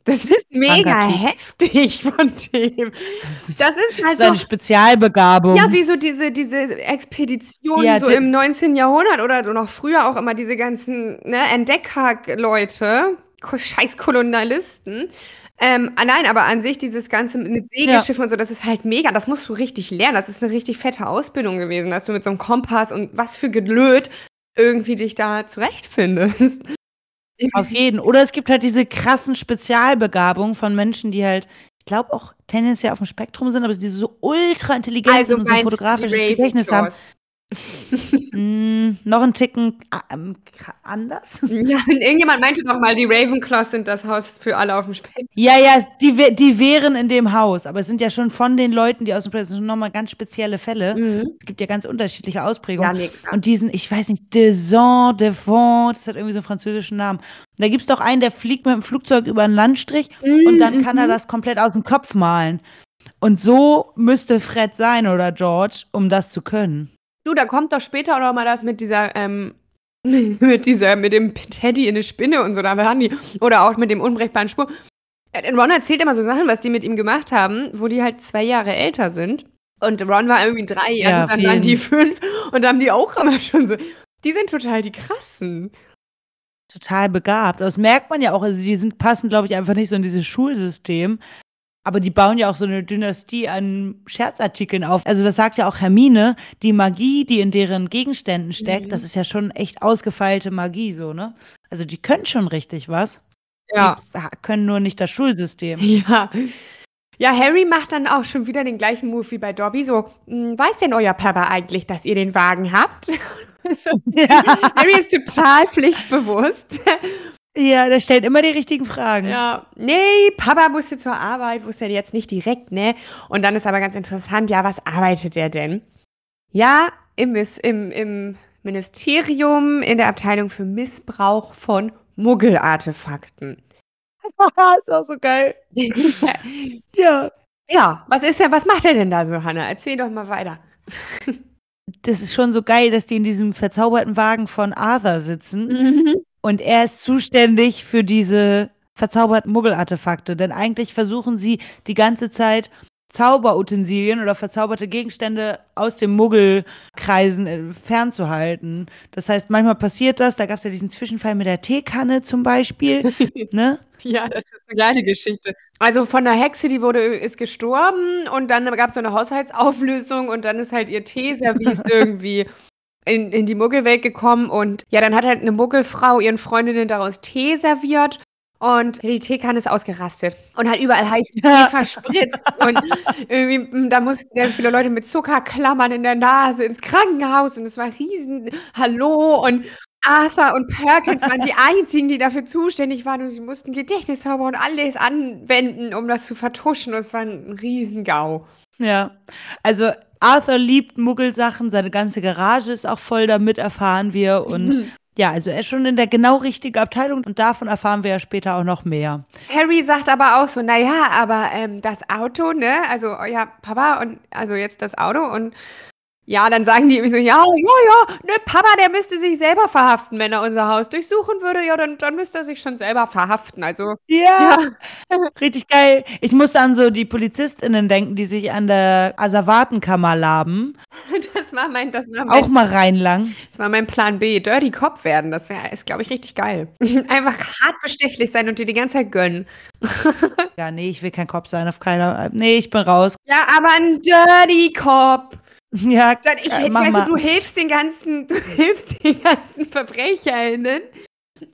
Das ist mega heftig von dem. Das ist halt So eine Spezialbegabung. ja, wie so diese, diese Expeditionen Ja, so im 19. Jahrhundert oder noch früher auch immer diese ganzen ne, Entdecker-Leute, scheiß Kolonialisten. Ähm, ah, nein, aber an sich dieses Ganze mit Segelschiffen und so, das ist halt mega. Das musst du richtig lernen. Das ist eine richtig fette Ausbildung gewesen, dass du mit so einem Kompass und was für Gelöt irgendwie dich da zurechtfindest. [LAUGHS] Auf jeden. Oder es gibt halt diese krassen Spezialbegabungen von Menschen, die halt, ich glaube auch tendenziell auf dem Spektrum sind, aber die so ultra intelligent Also sind und so ein fotografisches Gedächtnis haben. Mm, noch einen Ticken ähm, kra- anders. [LAUGHS] Ja, und irgendjemand meinte doch mal, die Ravenclaws sind das Haus für alle auf dem Spektrum. Ja, ja, die, die wären in dem Haus, aber es sind ja schon von den Leuten, die aus dem Spektrum sind, nochmal ganz spezielle Fälle. Es gibt ja ganz unterschiedliche Ausprägungen. Ja, nee. Und diesen, ich weiß nicht, Deson, Devant, das hat irgendwie so einen französischen Namen. Und da gibt es doch einen, der fliegt mit dem Flugzeug über einen Landstrich und dann kann er das komplett aus dem Kopf malen. Und so müsste Fred sein oder George, um das zu können. Du, da kommt doch später auch noch mal das mit dieser, ähm, [LAUGHS] mit dieser, mit dem Teddy in eine Spinne und so, da waren die, oder auch mit dem unbrechbaren Spur. Ron erzählt immer so Sachen, was die mit ihm gemacht haben, wo die halt zwei Jahre älter sind. Und Ron war irgendwie drei Jahre, Ja, und dann waren die fünf und da haben die auch immer schon so. Die sind total die krassen. Total begabt. Das merkt man ja auch. Also, die sind, passen, glaube ich, einfach nicht so in dieses Schulsystem. Aber die bauen ja auch so eine Dynastie an Scherzartikeln auf. Also, das sagt ja auch Hermine, die Magie, die in deren Gegenständen steckt, Mhm. das ist ja schon echt ausgefeilte Magie, so, ne? Also, die können schon richtig was. Ja. Die können nur nicht das Schulsystem. [LAUGHS] Ja. Ja, Harry macht dann auch schon wieder den gleichen Move wie bei Dobby. So, "Hm, weiß denn euer Papa eigentlich, dass ihr den Wagen habt? [LAUGHS] so, Harry ist total pflichtbewusst. Ja, der stellt immer die richtigen Fragen. Ja, nee, Papa musste zur Arbeit, wusste er jetzt nicht direkt, ne? Und dann ist aber ganz interessant, ja, was arbeitet er denn? Ja, im, im, im Ministerium in der Abteilung für Missbrauch von Muggelartefakten. [LAUGHS] ist auch so geil. [LAUGHS] Ja. ja, was ist er, was macht er denn da so, Hanna? Erzähl doch mal weiter. Das ist schon so geil, dass die in diesem verzauberten Wagen von Arthur sitzen. Und er ist zuständig für diese verzauberten Muggelartefakte. Denn eigentlich versuchen sie die ganze Zeit Zauberutensilien oder verzauberte Gegenstände aus den Muggelkreisen äh, fernzuhalten. Das heißt, manchmal passiert das. Da gab es ja diesen Zwischenfall mit der Teekanne zum Beispiel. [LAUGHS] ne? Ja, das ist eine kleine Geschichte. Also von der Hexe, die wurde, ist gestorben und dann gab es so eine Haushaltsauflösung und dann ist halt ihr Teeservice [LAUGHS] irgendwie in, in die Muggelwelt gekommen und ja, dann hat halt eine Muggelfrau ihren Freundinnen daraus Tee serviert und die Teekanne ist ausgerastet und hat überall heißen Tee [LAUGHS] verspritzt und irgendwie, m, da mussten sehr viele Leute mit Zuckerklammern in der Nase ins Krankenhaus und es war riesen Hallo und Arthur und Perkins waren die einzigen, die dafür zuständig waren und sie mussten Gedächtniszauber und alles anwenden, um das zu vertuschen und es war ein Riesengau. Ja. Also Arthur liebt Muggelsachen, seine ganze Garage ist auch voll damit, erfahren wir. Und ja, also er ist schon in der genau richtigen Abteilung und davon erfahren wir ja später auch noch mehr. Harry sagt aber auch so, naja, aber ähm, das Auto, ne, also euer Papa und also jetzt das Auto und ja, dann sagen die irgendwie so, ja, ja, ja, ne, Papa, der müsste sich selber verhaften, wenn er unser Haus durchsuchen würde, ja, dann, dann müsste er sich schon selber verhaften, also, Ja, [LAUGHS] richtig geil. Ich musste an so die PolizistInnen denken, die sich an der Asservatenkammer laben. [LAUGHS] das war mein, das war mein Auch mal reinlang. Das war mein Plan B. Dirty Cop werden. Das wäre, ist, glaube ich, richtig geil. [LAUGHS] Einfach hart bestechlich sein und dir die ganze Zeit gönnen. Ja, nee, ich will kein Kopf sein, auf keiner. Nee, ich bin raus. Ja, aber ein Dirty Cop. [LAUGHS] Ja, Dann, ich, äh, mach weiß, mal. du hilfst den ganzen, du [LAUGHS] hilfst den ganzen VerbrecherInnen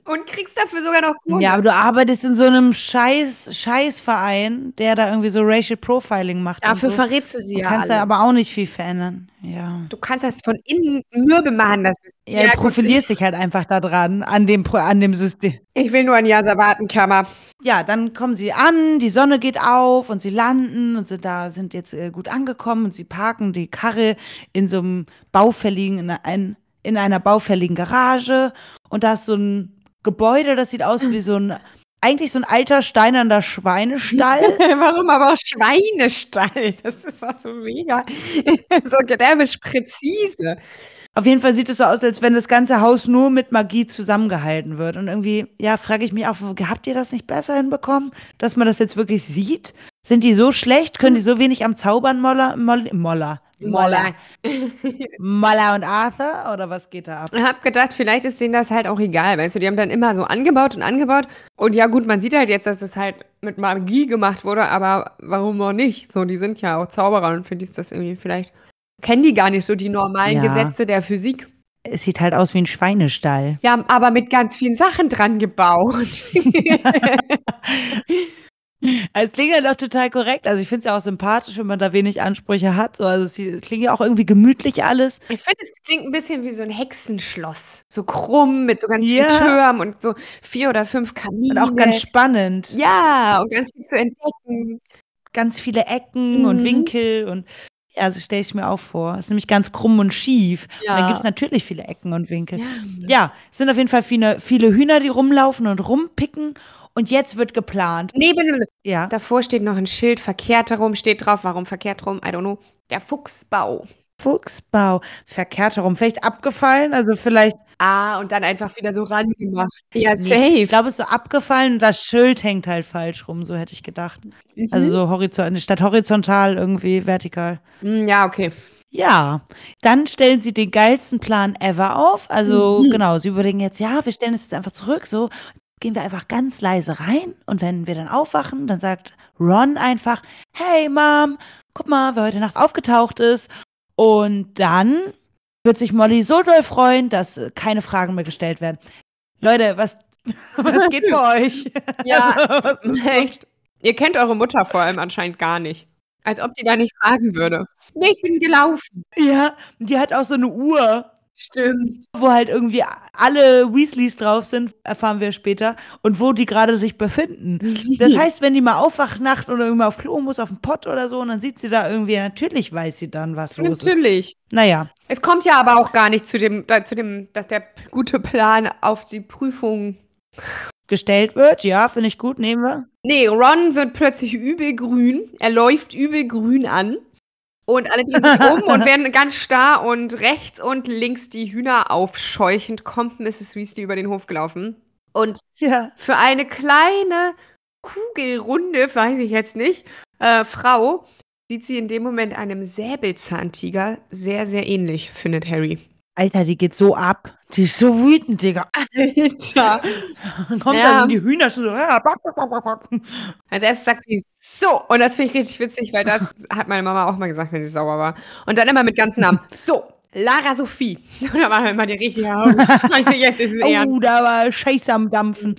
und kriegst dafür sogar noch Kohle. Ja, aber du arbeitest in so einem Scheiß, Scheißverein, der da irgendwie so Racial Profiling macht. dafür so. verrätst du sie Du ja kannst da alle. aber auch nicht viel verändern. Ja. Du kannst das von innen mürbe machen. Das ist, Ja, du profilierst dich halt einfach da dran, an dem, an dem System. Ich will nur ein Jasawatenkammer. Ja, dann kommen sie an, die Sonne geht auf und sie landen und sie da sind jetzt äh, gut angekommen und sie parken die Karre in so einem baufälligen, in, ein, in einer baufälligen Garage und da ist so ein Gebäude, das sieht aus wie so ein eigentlich so ein alter steinerner Schweinestall. [LAUGHS] Warum aber auch Schweinestall? Das ist doch so mega. [LAUGHS] so derbisch präzise. Auf jeden Fall sieht es so aus, als wenn das ganze Haus nur mit Magie zusammengehalten wird. Und irgendwie, ja, frage ich mich auch, habt ihr das nicht besser hinbekommen, dass man das jetzt wirklich sieht? Sind die so schlecht? Können die so wenig am Zaubern, Moller? Moller? Moller. Moller. [LAUGHS] Moller und Arthur? Oder was geht da ab? Ich hab gedacht, vielleicht ist denen das halt auch egal, weißt du, die haben dann immer so angebaut und angebaut. Und ja, gut, man sieht halt jetzt, dass es halt mit Magie gemacht wurde, aber warum auch nicht? So, die sind ja auch Zauberer und finde ich das irgendwie vielleicht kennen die gar nicht so die normalen Ja. Gesetze der Physik. Es sieht halt aus wie ein Schweinestall. Ja, aber mit ganz vielen Sachen dran gebaut. [LAUGHS] [LAUGHS] Es klingt ja doch total korrekt. Also ich finde es ja auch sympathisch, wenn man da wenig Ansprüche hat. So, also es es klingt ja auch irgendwie gemütlich alles. ich finde, es klingt ein bisschen wie so ein Hexenschloss. So krumm mit so ganz vielen Ja. Türmen und so vier oder fünf Kamine. Und auch ganz spannend. ja, und ganz viel zu entdecken. Ganz viele Ecken und Mhm. Winkel und ja, so stelle ich mir auch vor. Es ist nämlich ganz krumm und schief. Und dann Ja. gibt es natürlich viele Ecken und Winkel. Ja. Ja, es sind auf jeden Fall viele, viele Hühner, die rumlaufen und rumpicken. Und jetzt wird geplant. Neben, Ja. davor steht noch ein Schild, verkehrt herum, steht drauf, warum verkehrt rum, I don't know. Der Fuchsbau. Fuchsbau. Verkehrt herum. Vielleicht abgefallen. Also vielleicht. Ah, und dann einfach wieder so rangemacht. Ja, Nee, safe. ich glaube, es ist so abgefallen und das Schild hängt halt falsch rum, so hätte ich gedacht. Also Mhm. so horizontal, statt horizontal irgendwie vertikal. Mm, Ja, okay. Ja, dann stellen sie den geilsten Plan ever auf. Also Mhm. genau, sie überlegen jetzt, ja, wir stellen es jetzt einfach zurück, so gehen wir einfach ganz leise rein und wenn wir dann aufwachen, dann sagt Ron einfach, hey Mom, guck mal, wer heute Nacht aufgetaucht ist. Und dann wird sich Molly so doll freuen, dass äh, keine Fragen mehr gestellt werden. Leute, was, [LAUGHS] was geht bei euch? [LAUGHS] Ja, [LAUGHS] echt. Ihr kennt eure Mutter vor allem anscheinend gar nicht. Als ob die da nicht fragen würde. Nee, ich bin gelaufen. Ja, die hat auch so eine Uhr. Stimmt. wo halt irgendwie alle Weasleys drauf sind, erfahren wir später, und wo die gerade sich befinden. Das [LAUGHS] heißt, wenn die mal aufwacht nacht oder irgendwie auf Klo muss, auf den Pott oder so, und dann sieht sie da irgendwie, natürlich weiß sie dann, was los ist. Natürlich. Naja, Es kommt ja aber auch gar nicht zu dem, da, zu dem, dass der gute Plan auf die Prüfung. gestellt wird, ja, finde ich gut, nehmen wir. Nee, Ron wird plötzlich übel grün. Er läuft übel grün an. Und alle drehen sich um und werden ganz starr und rechts und links die Hühner aufscheuchend kommt Mrs. Weasley über den Hof gelaufen. Und Ja. für eine kleine Kugelrunde, weiß ich jetzt nicht, äh, Frau, sieht sie in dem Moment einem Säbelzahntiger sehr, sehr ähnlich, findet Harry. Alter, die geht so ab. Die ist so wütend, Digga. Alter. Dann [LAUGHS] kommt Ja. da so die Hühner schon so. Als erstes sagt sie so. Und das finde ich richtig witzig, weil das hat meine Mama auch mal gesagt, wenn sie sauer war. Und dann immer mit ganzen Namen. [LAUGHS] So, Lara Sophie. [LAUGHS] Da war immer die richtige, scheiße, jetzt ist es ernst. Oh, da war Scheiße am Dampfen.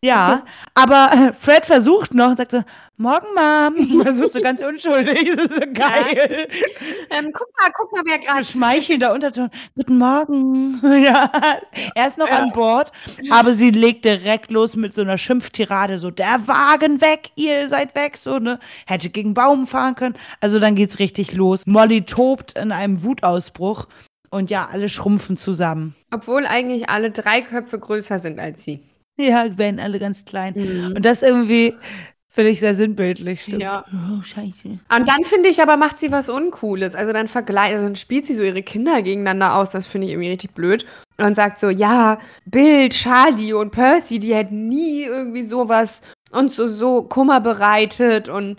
Ja, aber äh, Fred versucht noch und sagt so, morgen, Mom. [LAUGHS] [LAUGHS] Versucht so ganz unschuldig. Das ist so geil. Ähm, guck mal, guck mal, wer So gerade schmeichelnder Unterton. Guten Morgen. [LAUGHS] Ja, er ist noch Ja. an Bord, aber sie legt direkt los mit so einer Schimpftirade, so, der Wagen weg, ihr seid weg, so, ne, hätte gegen Baum fahren können. Also dann geht's richtig los. Molly tobt in einem Wutausbruch und ja, alle schrumpfen zusammen. Obwohl eigentlich alle drei Köpfe größer sind als sie. Ja, werden alle ganz klein. Und Und das irgendwie finde ich sehr sinnbildlich, stimmt. Ja. Oh, scheiße. dann finde ich aber, macht sie was Uncooles. Also dann vergleicht, also dann spielt sie so ihre Kinder gegeneinander aus. Das finde ich irgendwie richtig blöd. Und sagt so, ja, Bill, Charlie und Percy, die hätten nie irgendwie sowas uns so, so Kummer bereitet und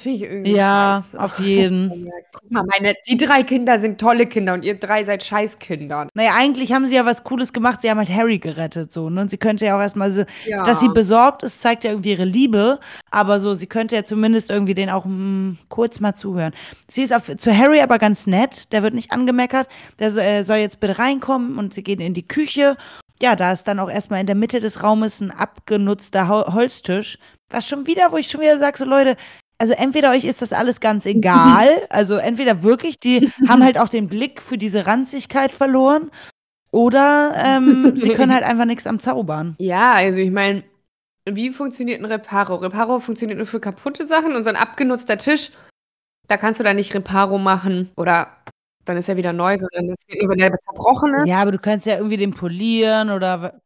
finde ich irgendwie Ja, scheiße. auf jeden. [LAUGHS] Guck mal, meine, die drei Kinder sind tolle Kinder und ihr drei seid Scheißkinder. Naja, eigentlich haben sie ja was Cooles gemacht. Sie haben halt Harry gerettet, so. Ne? Und sie könnte ja auch erstmal so, Ja. dass sie besorgt ist, zeigt ja irgendwie ihre Liebe. Aber so, sie könnte ja zumindest irgendwie den auch mm, kurz mal zuhören. Sie ist auf, zu Harry aber ganz nett. Der wird nicht angemeckert. Der so, er soll jetzt bitte reinkommen und sie gehen in die Küche. Ja, da ist dann auch erstmal in der Mitte des Raumes ein abgenutzter Hol Holztisch. Was schon wieder, wo ich schon wieder sage, so Leute, also entweder euch ist das alles ganz egal, [LAUGHS] also entweder wirklich, die haben halt auch den Blick für diese Ranzigkeit verloren, oder ähm, sie können halt einfach nichts am Zaubern. Ja, also ich meine, wie funktioniert ein Reparo? Reparo funktioniert nur für kaputte Sachen und so ein abgenutzter Tisch, da kannst du dann nicht Reparo machen oder dann ist er wieder neu, sondern das geht wenn der zerbrochen ist. Ja, aber du kannst ja irgendwie den polieren oder.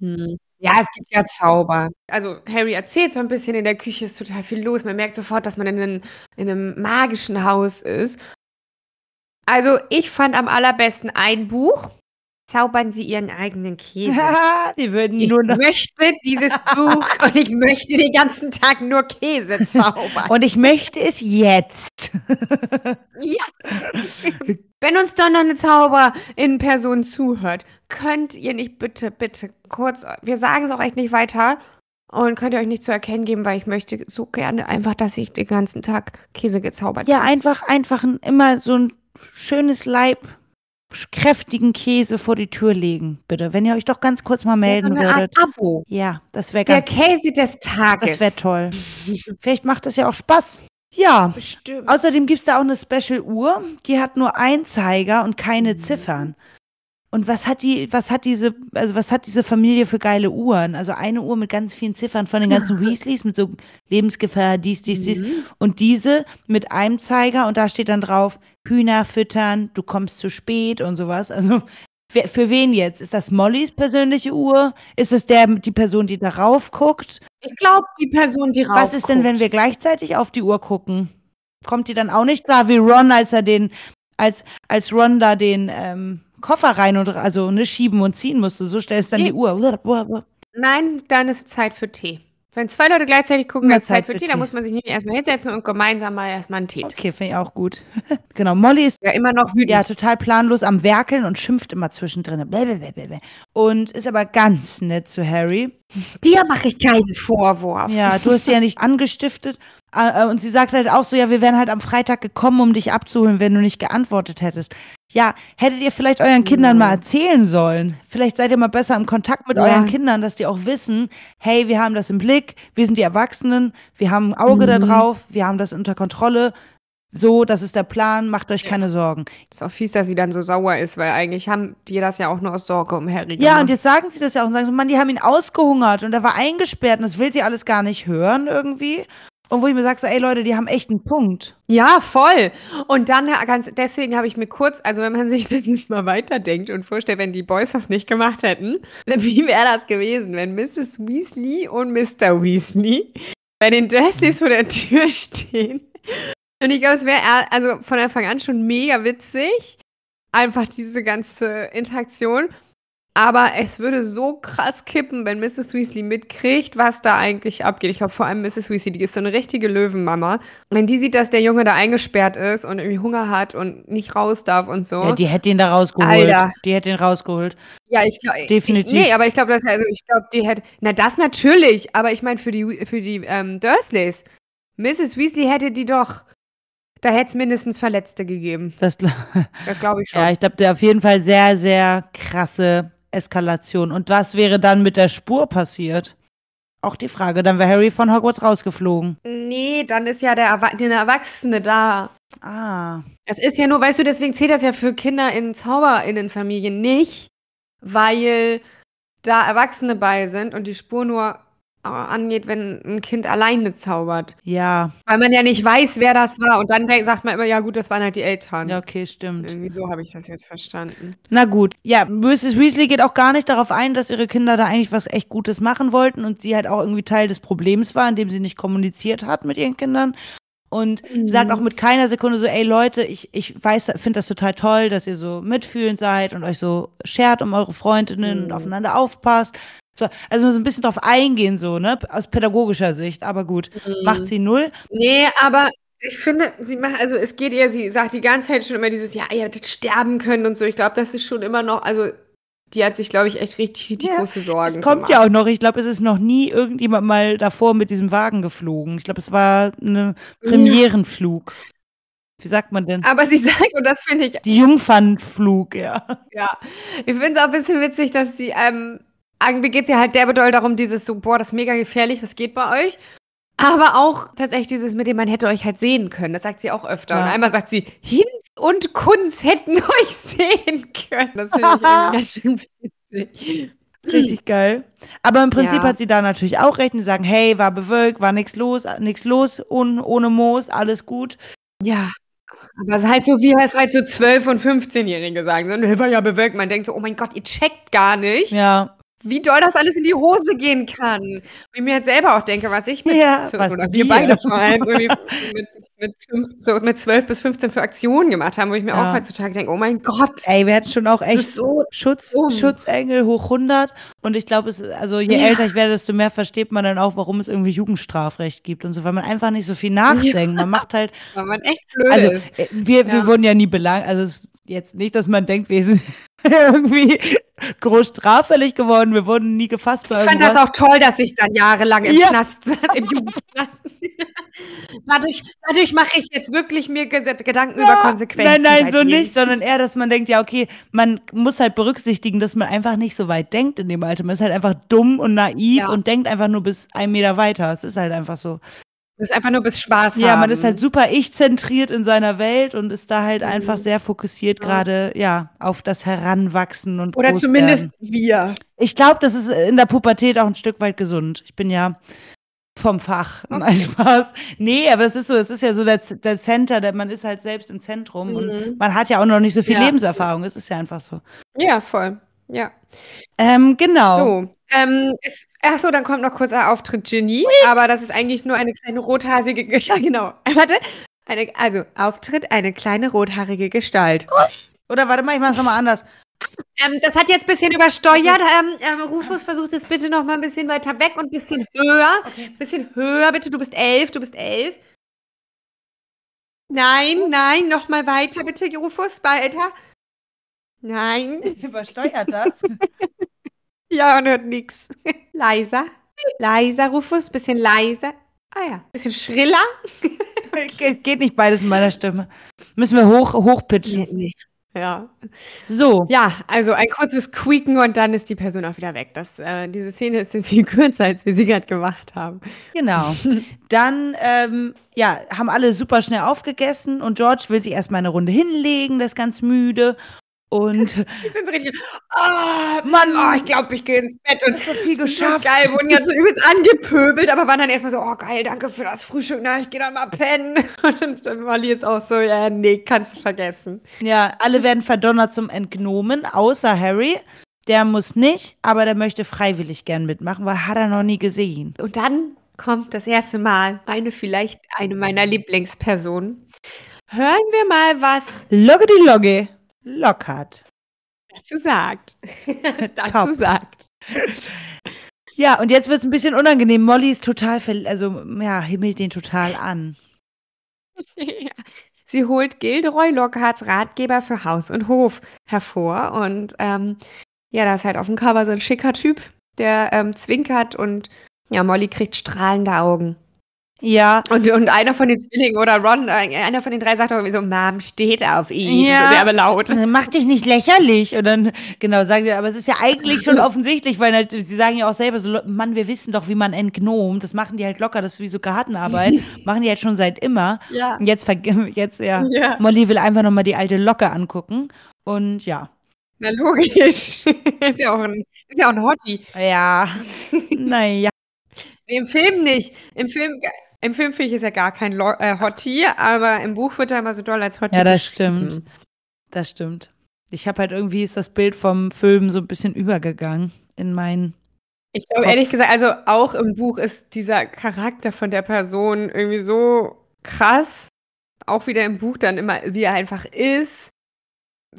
Hm. Ja, es gibt ja Zauber. Also Harry erzählt so ein bisschen, in der Küche ist total viel los. Man merkt sofort, dass man in, einem- in einem magischen Haus ist. Also ich fand am allerbesten ein Buch. Zaubern Sie Ihren eigenen Käse. [LAUGHS] die würden Ich nur noch. möchte dieses [LAUGHS] Buch und ich möchte den ganzen Tag nur Käse zaubern. Und ich möchte es jetzt. Ja. [LAUGHS] Wenn uns doch noch eine Zauberin-Person zuhört, könnt ihr nicht bitte, bitte kurz, wir sagen es auch echt nicht weiter und könnt ihr euch nicht zu erkennen geben, weil ich möchte so gerne einfach, dass ich den ganzen Tag Käse gezaubert Ja, habe. einfach, einfach ein, immer so ein schönes Leib kräftigen Käse vor die Tür legen, bitte. Wenn ihr euch doch ganz kurz mal so melden eine Art würdet. Abo. Ja, das wäre Der Käse des Tages. das wäre toll. [LAUGHS] Vielleicht macht das ja auch Spaß. Ja. Bestimmt. Außerdem gibt es da auch eine Special-Uhr, die hat nur einen Zeiger und keine Mhm. Ziffern. Und was hat die, was hat diese, also was hat diese Familie für geile Uhren? Also eine Uhr mit ganz vielen Ziffern von den ganzen [LAUGHS] Weasleys mit so Lebensgefahr, dies, dies, dies. Mhm. Und diese mit einem Zeiger und da steht dann drauf, Hühner füttern, du kommst zu spät und sowas. Also wer, für wen jetzt? Ist das Mollys persönliche Uhr? Ist es der, die Person, die darauf guckt? Ich glaube, die Person, die rauf Was ist denn, wenn wir gleichzeitig auf die Uhr gucken? Kommt die dann auch nicht da wie Ron, als er den, als, als Ron da den ähm, Koffer rein und also ne, schieben und ziehen musste? So schnell ist dann Nee. die Uhr. Nein, dann ist Zeit für Tee. Wenn zwei Leute gleichzeitig gucken, dann ist Zeit für Tee, dann muss man sich nicht erstmal hinsetzen und gemeinsam mal erstmal einen Tee. Okay, finde ich auch gut. [LAUGHS] genau, Molly ist Ja, immer noch wütend. ja total planlos am Werkeln und schimpft immer zwischendrin. Blablabla. Und ist aber ganz nett zu Harry. Dir mache ich keinen Vorwurf. Ja, du hast sie ja nicht [LAUGHS] angestiftet. Äh, äh, Und sie sagt halt auch so, ja, wir wären halt am Freitag gekommen, um dich abzuholen, wenn du nicht geantwortet hättest. Ja, hättet ihr vielleicht euren Kindern mal erzählen sollen. Vielleicht seid ihr mal besser im Kontakt mit Ja. euren Kindern, dass die auch wissen, hey, wir haben das im Blick, wir sind die Erwachsenen, wir haben ein Auge da Mhm. drauf, wir haben das unter Kontrolle. So, das ist der Plan, macht euch keine Sorgen. Ist auch fies, dass sie dann so sauer ist, weil eigentlich haben die das ja auch nur aus Sorge um Harry Ja, und gemacht. jetzt sagen sie das ja auch und sagen so, Mann, die haben ihn ausgehungert und er war eingesperrt und das will sie alles gar nicht hören irgendwie. Und wo ich mir sage, so, ey Leute, die haben echt einen Punkt. Ja, voll. Und dann ganz, deswegen habe ich mir kurz, also wenn man [LAUGHS] sich das nicht mal weiterdenkt und vorstellt, wenn die Boys das nicht gemacht hätten, [LAUGHS] wie wäre das gewesen, wenn Mrs. Weasley und Mr. Weasley bei den Dursleys vor der Tür stehen? Und ich glaube, es wäre also von Anfang an schon mega witzig, einfach diese ganze Interaktion. Aber es würde so krass kippen, wenn Mrs. Weasley mitkriegt, was da eigentlich abgeht. Ich glaube, vor allem Mrs. Weasley, die ist so eine richtige Löwenmama. Wenn die sieht, dass der Junge da eingesperrt ist und irgendwie Hunger hat und nicht raus darf und so. Ja, die hätte ihn da rausgeholt. Alter. Die hätte ihn rausgeholt. Ja, ich glaube. Definitiv. Ich, nee, aber ich glaube, also ich glaube, die hätte. Na, das natürlich. Aber ich meine, für die, für die ähm, Dursleys. Mrs. Weasley hätte die doch. Da hätte es mindestens Verletzte gegeben. Das, Das glaube ich [LAUGHS] schon. ja, ich glaube, der auf jeden Fall sehr, sehr krasse Eskalation. Und was wäre dann mit der Spur passiert? Auch die Frage. Dann wäre Harry von Hogwarts rausgeflogen. nee, dann ist ja der, Erwa der Erwachsene da. Ah. Es ist ja nur, weißt du, deswegen zählt das ja für Kinder in ZauberInnenfamilien nicht, weil da Erwachsene bei sind und die Spur nur angeht, wenn ein Kind alleine zaubert. Ja. Weil man ja nicht weiß, wer das war. Und dann sagt man immer, ja gut, das waren halt die Eltern. Ja, okay, stimmt. Irgendwie so habe ich das jetzt verstanden. Na gut. Ja, Mrs. Weasley geht auch gar nicht darauf ein, dass ihre Kinder da eigentlich was echt Gutes machen wollten und sie halt auch irgendwie Teil des Problems war, indem sie nicht kommuniziert hat mit ihren Kindern. Und sagt auch mit keiner Sekunde so, ey Leute, ich, ich weiß, finde das total toll, dass ihr so mitfühlend seid und euch so schert um eure Freundinnen und aufeinander aufpasst. So, also so ein bisschen drauf eingehen, so, ne? Aus pädagogischer Sicht. Aber gut, macht sie null. Nee, aber ich finde, sie macht, also es geht ihr, sie sagt die ganze Zeit schon immer dieses, ja, ihr hättet sterben können und so. Ich glaube, das ist schon immer noch, also die hat sich, glaube ich, echt richtig, richtig Ja, große Sorgen Es kommt gemacht. ja auch noch, ich glaube, es ist noch nie irgendjemand mal davor mit diesem Wagen geflogen. Ich glaube, es war ein Premierenflug. Wie sagt man denn? Aber sie sagt, und das finde ich, Die Jungfernflug, ja. ja, ich finde es auch ein bisschen witzig, dass sie, ähm, irgendwie geht es ja halt derbe doll darum, dieses so, boah, das ist mega gefährlich, was geht bei euch? Aber auch tatsächlich dieses mit dem, man hätte euch halt sehen können. Das sagt sie auch öfter. Ja. Und einmal sagt sie, Hinz und Kunz hätten [LAUGHS] euch sehen können. Das finde ich [LAUGHS] ganz schön witzig. Richtig geil. Aber im Prinzip Ja. hat sie da natürlich auch recht. Und sagen, hey, war bewölkt, war nichts los, nichts los, un, ohne Moos, alles gut. Ja. Aber es ist halt so, wie es halt so 12- und 15-Jährige sagen. So, "Nee, war ja bewölkt. Man denkt so, oh mein Gott, ihr checkt gar nicht, Ja, wie doll das alles in die Hose gehen kann. Wie ich mir jetzt selber auch denke, was ich mit, Ja, für, was oder wir. wir beide vor allem irgendwie mit, mit, fünf, so mit 12 bis 15 für Aktionen gemacht haben, wo ich mir Ja. auch heutzutage denke, oh mein Gott, Ey, wir hatten schon auch echt so Schutz, dumm. Schutzengel hoch 100. Und ich glaube, es also je Ja. älter ich werde, desto mehr versteht man dann auch, warum es irgendwie Jugendstrafrecht gibt und so, weil man einfach nicht so viel nachdenkt. Man macht halt, weil man echt blöd also ist. äh, wir, wir wurden ja nie belangt, also es jetzt nicht, dass man denkt, wir sind [LAUGHS] irgendwie groß straffällig geworden, wir wurden nie gefasst Ich fand das auch toll, dass ich dann jahrelang im Ja. Knast saß, im Jugendknast. [LAUGHS] dadurch dadurch mache ich jetzt wirklich mir Gedanken über Konsequenzen. Nein, nein, so seitdem. nicht, sondern eher, dass man denkt, ja, okay, man muss halt berücksichtigen, dass man einfach nicht so weit denkt in dem Alter. Man ist halt einfach dumm und naiv Ja. und denkt einfach nur bis einen Meter weiter. Es ist halt einfach so. Das ist einfach nur bis Spaß Ja, haben. man ist halt super ich-zentriert in seiner Welt und ist da halt einfach sehr fokussiert Ja. gerade, ja, auf das Heranwachsen und Oder zumindest wir. Ich glaube, das ist in der Pubertät auch ein Stück weit gesund. Ich bin ja vom Fach. [LAUGHS] Nein, Spaß. Nee, aber es ist so, es ist ja so der, der Center, der, man ist halt selbst im Zentrum und Mhm. man hat ja auch noch nicht so viel Ja. Lebenserfahrung. Es ist ja einfach so. Ja, voll. Ja. Ähm, genau. So. Ähm, es, ach so, dann kommt noch kurz ein Auftritt Genie, aber das ist eigentlich nur eine kleine rothasige Gestalt. [LAUGHS] Ja, genau. Warte. Eine, also, Auftritt, eine kleine rothaarige Gestalt. Oder warte mal, ich mach's nochmal anders. Ähm, das hat jetzt ein bisschen übersteuert. Ähm, ähm, Rufus, versuch das bitte noch mal ein bisschen weiter weg und ein bisschen höher. Ein bisschen höher, bitte. Du bist elf, du bist elf. Nein, nein, noch mal weiter, bitte, Rufus, weiter. Nein. [LAUGHS] Jetzt übersteuert das. [LAUGHS] Ja, man hört nix. [LAUGHS] Leiser. Leiser, Rufus, bisschen leiser. Ah ja, bisschen schriller. Ge geht nicht beides mit meiner Stimme. Müssen wir hoch, hochpitchen. nee. Ja. So. Ja, also ein kurzes Quieken und dann ist die Person auch wieder weg. Das, äh, diese Szene ist viel kürzer, als wir sie gerade gemacht haben. Genau. Dann, ähm, ja, haben alle super schnell aufgegessen und George will sich erstmal eine Runde hinlegen, der ist ganz müde. Und [LAUGHS] Die sind so richtig, ah, Mann. Oh, ich glaube, ich gehe ins Bett und hat viel [LAUGHS] so geschafft. geil, wurden ganz so übelst angepöbelt, aber waren dann erstmal so, oh geil, danke für das Frühstück, na, ich gehe dann mal pennen. [LAUGHS] Und dann, dann war jetzt auch so, ja, nee, kannst du vergessen. Ja, alle werden verdonnert zum Entgnomen, außer Harry. Der muss nicht, aber der möchte freiwillig gern mitmachen, weil hat er noch nie gesehen. Und dann kommt das erste Mal eine, vielleicht eine meiner Lieblingspersonen. Hören wir mal, was Loggedy Logge. Lockhart. dazu sagt. [LAUGHS] Dazu sagt. Ja, und jetzt wird es ein bisschen unangenehm. Molly ist total, also, ja, himmelt den total an. [LAUGHS] Sie holt Gilderoy Lockharts Ratgeber für Haus und Hof hervor. Und ähm, ja, da ist halt auf dem Cover so ein schicker Typ, der ähm, zwinkert und ja, Molly kriegt strahlende Augen. Ja, Und, und einer von den Zwillingen oder Ron, äh, einer von den drei sagt auch irgendwie so, Mom steht auf ihn. Ja. So werbelaut. Mach dich nicht lächerlich. Und dann, genau, sagen sie, aber es ist ja eigentlich schon [LAUGHS] offensichtlich, weil halt, sie sagen ja auch selber so, "Le- Mann, wir wissen doch, wie man entgnomt. Das machen die halt locker, das ist wie so Gartenarbeit. [LAUGHS] machen die halt schon seit immer. Ja. Und jetzt, [LAUGHS] jetzt, ja. Ja. Molly will einfach nochmal die alte Locke angucken. Und ja. Na logisch. ist, ja auch ein, ist ja auch ein Hottie. Ja. naja. Nee, Im Film nicht. Im Film, im Film finde ich ist ja gar kein Lo äh, Hottie, aber im Buch wird er immer so doll als Hottie Ja, das stimmt. Das stimmt. Ich habe halt irgendwie ist das Bild vom Film so ein bisschen übergegangen in meinen. Ich glaube, ehrlich gesagt, also auch im Buch ist dieser Charakter von der Person irgendwie so krass. Auch wieder im Buch dann immer, wie er einfach ist.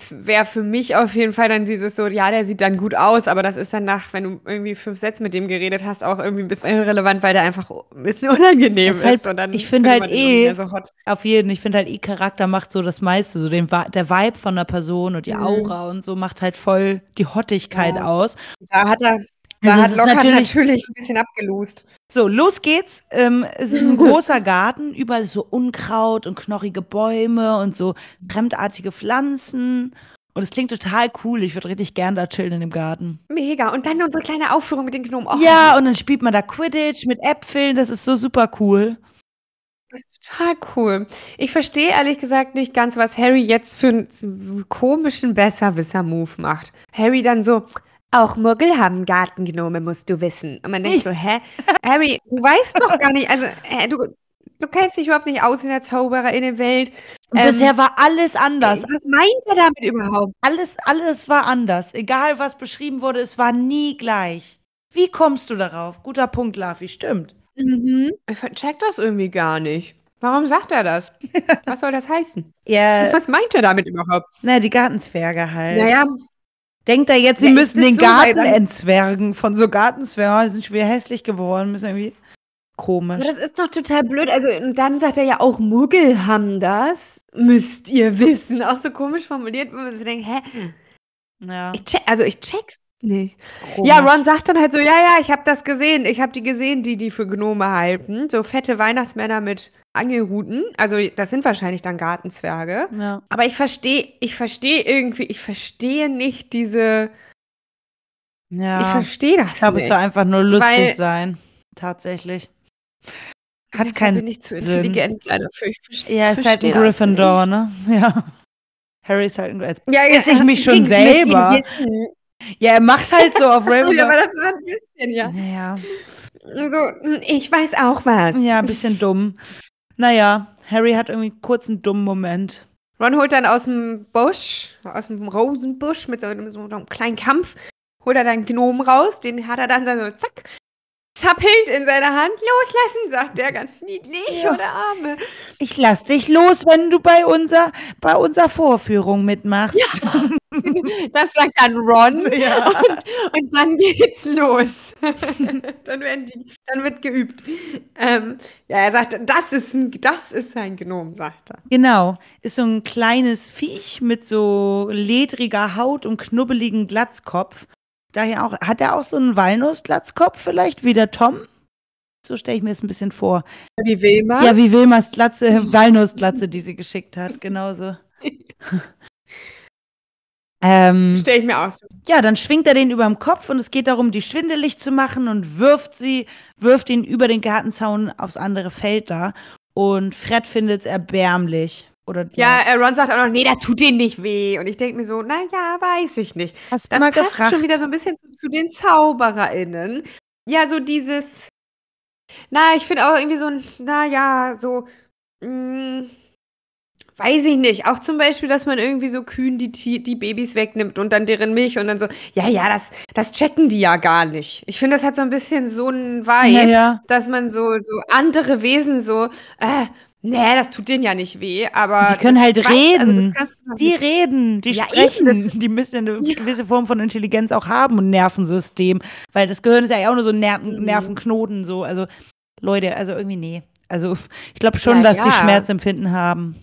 Wäre für mich auf jeden Fall dann dieses so, ja, der sieht dann gut aus, aber das ist dann nach, wenn du irgendwie fünf Sätze mit dem geredet hast, auch irgendwie ein bisschen irrelevant, weil der einfach ein bisschen [LAUGHS] unangenehm ist. ist und dann ich finde halt eh- So hot. Auf jeden, ich finde halt, ihr Charakter macht so das meiste. So den, der Vibe von der Person und die Mhm. Aura und so macht halt voll die Hottigkeit Ja. aus. Da hat er, da Also hat Lockhart natürlich- natürlich, ein bisschen abgelost. So, los geht's. Ähm, es ist ein [LAUGHS] großer Garten, überall so Unkraut und knorrige Bäume und so fremdartige Pflanzen. Und es klingt total cool. Ich würde richtig gern da chillen in dem Garten. Mega. Und dann unsere kleine Aufführung mit den Gnomen. Oh, ja, und dann spielt man da Quidditch mit Äpfeln. Das ist so super cool. Das ist total cool. Ich verstehe ehrlich gesagt nicht ganz, was Harry jetzt für einen komischen Besserwisser-Move macht. Harry dann so, auch Muggel haben Gartengnome, musst du wissen. Und man denkt so, hä? Harry, du weißt doch gar nicht, also, äh, du, du kennst dich überhaupt nicht aus in der Zaubererinnenwelt. Ähm, bisher war alles anders. Was meint er damit überhaupt? Alles, alles war anders. Egal, was beschrieben wurde, es war nie gleich. Wie kommst du darauf? Guter Punkt, Lavi, stimmt. Mhm. Ich check das irgendwie gar nicht. Warum sagt er das? [LAUGHS] Was soll das heißen? Ja, Was meint er damit überhaupt? na, die Gartenzwerge halt. Naja, Denkt er jetzt, sie Ja, das den so, Garten entzwergen von so Gartenzwergen? Die sind schon wieder hässlich geworden, müssen irgendwie komisch. das ist doch total blöd. Also, und dann sagt er ja auch, Muggel haben das. Müsst ihr wissen. Auch so komisch formuliert, wo man sich denkt, hä? ja, Ich check, also ich check's nicht. komisch. Ja, Ron sagt dann halt so, ja, ja, ich habe das gesehen. Ich habe die gesehen, die die für Gnome halten. So fette Weihnachtsmänner mit Angelruten. Also das sind wahrscheinlich dann Gartenzwerge. Ja. Aber ich verstehe, ich verstehe irgendwie, ich verstehe nicht diese, ich ja. verstehe das Ich glaube, es nicht. soll einfach nur lustig Weil- sein. Tatsächlich. Hat Fall keinen bin ich zu intelligent leider für. Ich verstehe Ja, ist halt ein Gryffindor, ne? [LAUGHS] Ja. Harry ist halt ein Gryffindor. nicht. Ja, Ist ich mich schon selber. Ja, er macht halt so auf [LAUGHS] Ja, aber Ravenclaw. das war ein bisschen, ja. Naja, So, ich weiß auch was. ja, ein bisschen dumm. Naja, Harry hat irgendwie kurz einen dummen Moment. Ron holt dann aus dem Busch, aus dem Rosenbusch mit so, einem- so einem kleinen Kampf, holt er dann Gnom raus, den hat er dann so zack, zappelnd in seiner Hand loslassen, sagt er ganz niedlich, Ja. oder Arme. Ich lass dich los, wenn du bei unserer, bei unserer Vorführung mitmachst. [LAUGHS] Das sagt dann Ron Ja. und, und dann geht's los. [LAUGHS] dann, werden die, dann wird geübt. Ähm, ja, er sagt, das ist, ein, das ist ein Gnom, sagt er. Genau. Ist so ein kleines Viech mit so ledriger Haut und knubbeligen Glatzkopf. Daher auch, hat er auch so einen Walnussglatzkopf vielleicht, wie der Tom? So stelle ich mir es ein bisschen vor. Wie Wilma. Ja, wie Wilmas Glatze, Walnussglatze, die sie geschickt hat. Genauso. [LAUGHS] ähm, Stell ich mir aus. ja, dann schwingt er den über dem Kopf und es geht darum, die schwindelig zu machen und wirft sie, wirft ihn über den Gartenzaun aufs andere Feld da. Und Fred findet es erbärmlich. Oder Ja, äh, Ron sagt auch noch, nee, das tut denen nicht weh. Und ich denke mir so, naja, weiß ich nicht. hast du Das passt gefragt. schon wieder so ein bisschen zu, zu den ZaubererInnen. Ja, so dieses, na, ich finde auch irgendwie so ein, naja, so, mh, weiß ich nicht. Auch zum Beispiel, dass man irgendwie so Kühen die, die Babys wegnimmt und dann deren Milch und dann so, ja, ja, das, das checken die ja gar nicht. Ich finde, das hat so ein bisschen so einen Vibe, Ja, ja. dass man so, so andere Wesen so, äh, nee, das tut denen ja nicht weh, aber. Die können halt weiß- also reden. doch Die nicht- reden, die Ja, sprechen. das- die müssen eine Ja. gewisse Form von Intelligenz auch haben und Nervensystem. Weil das Gehirn ist ja auch nur so ein Ner Mhm. Nervenknoten. So. Also, Leute, also irgendwie nee. Also, ich glaube schon, Ja, dass die. Schmerzempfinden haben.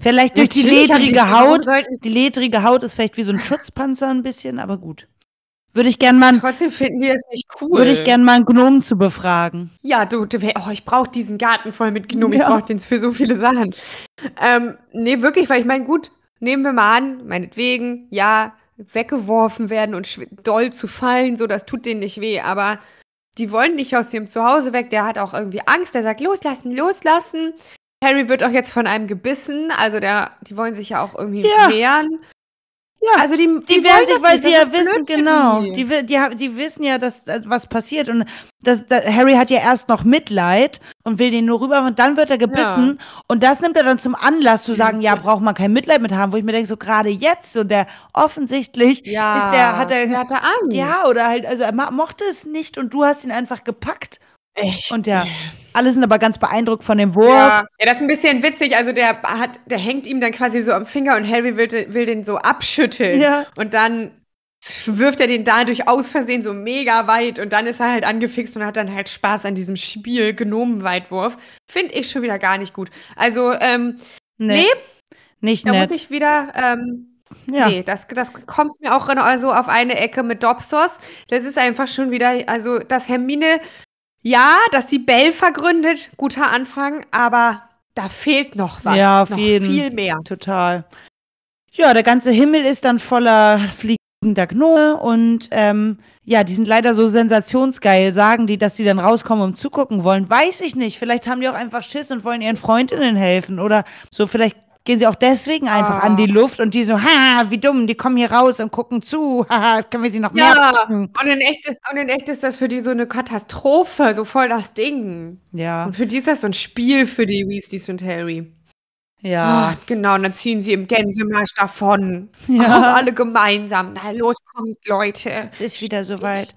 Vielleicht durch die Natürlich haben ledrige Haut. Die ledrige Haut ist vielleicht wie so ein Schutzpanzer ein bisschen, aber gut. Würde ich gern mal, Trotzdem finden die das nicht cool. würde ich gern mal einen Gnom zu befragen. Ja, du, du oh, ich brauche diesen Garten voll mit Gnomen. Ich Ja. brauche den für so viele Sachen. Ähm, nee, wirklich, weil ich meine, gut, nehmen wir mal an, meinetwegen, ja, weggeworfen werden und doll zu fallen, so, das tut denen nicht weh, aber die wollen nicht aus ihrem Zuhause weg. Der hat auch irgendwie Angst, der sagt, loslassen, loslassen. Harry wird auch jetzt von einem gebissen, also der, die wollen sich ja auch irgendwie Ja. wehren. Ja, also die, Die, die, werden wollen sich, das weil nicht, sie das ja ist blöd wissen, genau. Die. Die, die, die wissen ja, dass, dass was passiert. Und das, da- Harry hat ja erst noch Mitleid und will den nur rüber und dann wird er gebissen. Und das nimmt er dann zum Anlass zu sagen, ja, braucht man kein Mitleid mit haben, wo ich mir denke, so gerade jetzt, so der offensichtlich ja, ist der, hat er, der hatte Angst. ja, oder halt, also er mochte es nicht und du hast ihn einfach gepackt. Echt? Und ja, alle sind aber ganz beeindruckt von dem Wurf. Ja. ja, das ist ein bisschen witzig. Also der hat, der hängt ihm dann quasi so am Finger und Harry will, will den so abschütteln. Ja. Und dann wirft er den dadurch aus Versehen so mega weit und dann ist er halt angefixt und hat dann halt Spaß an diesem Spiel Gnomenweitwurf. Finde ich schon wieder gar nicht gut. Also, ähm, Nee, nee, nicht da nett. muss ich wieder, ähm, ja. nee, das, das kommt mir auch also auf eine Ecke mit Dobsos. Das ist einfach schon wieder, also, dass Hermine, ja, dass sie Bell vergründet, guter Anfang, aber da fehlt noch was. Ja, auf noch jeden. viel mehr. Total. Ja, der ganze Himmel ist dann voller fliegender Gnome und ähm, ja, die sind leider so sensationsgeil. Sagen die, dass die dann rauskommen und zugucken wollen? Weiß ich nicht. Vielleicht haben die auch einfach Schiss und wollen ihren Freundinnen helfen oder so. Vielleicht gehen sie auch deswegen einfach Ah. an die Luft und die so, haha, wie dumm, die kommen hier raus und gucken zu, haha, jetzt können wir sie noch mehr Ja, packen. und in, echt, und in echt ist das für die so eine Katastrophe, so voll das Ding. Ja, Und für die ist das so ein Spiel für die Weasleys und Harry. ja. Ah, genau, und dann ziehen sie im Gänsemarsch davon. Ja. Auch alle gemeinsam. Na los, kommt, Leute. Ist wieder soweit.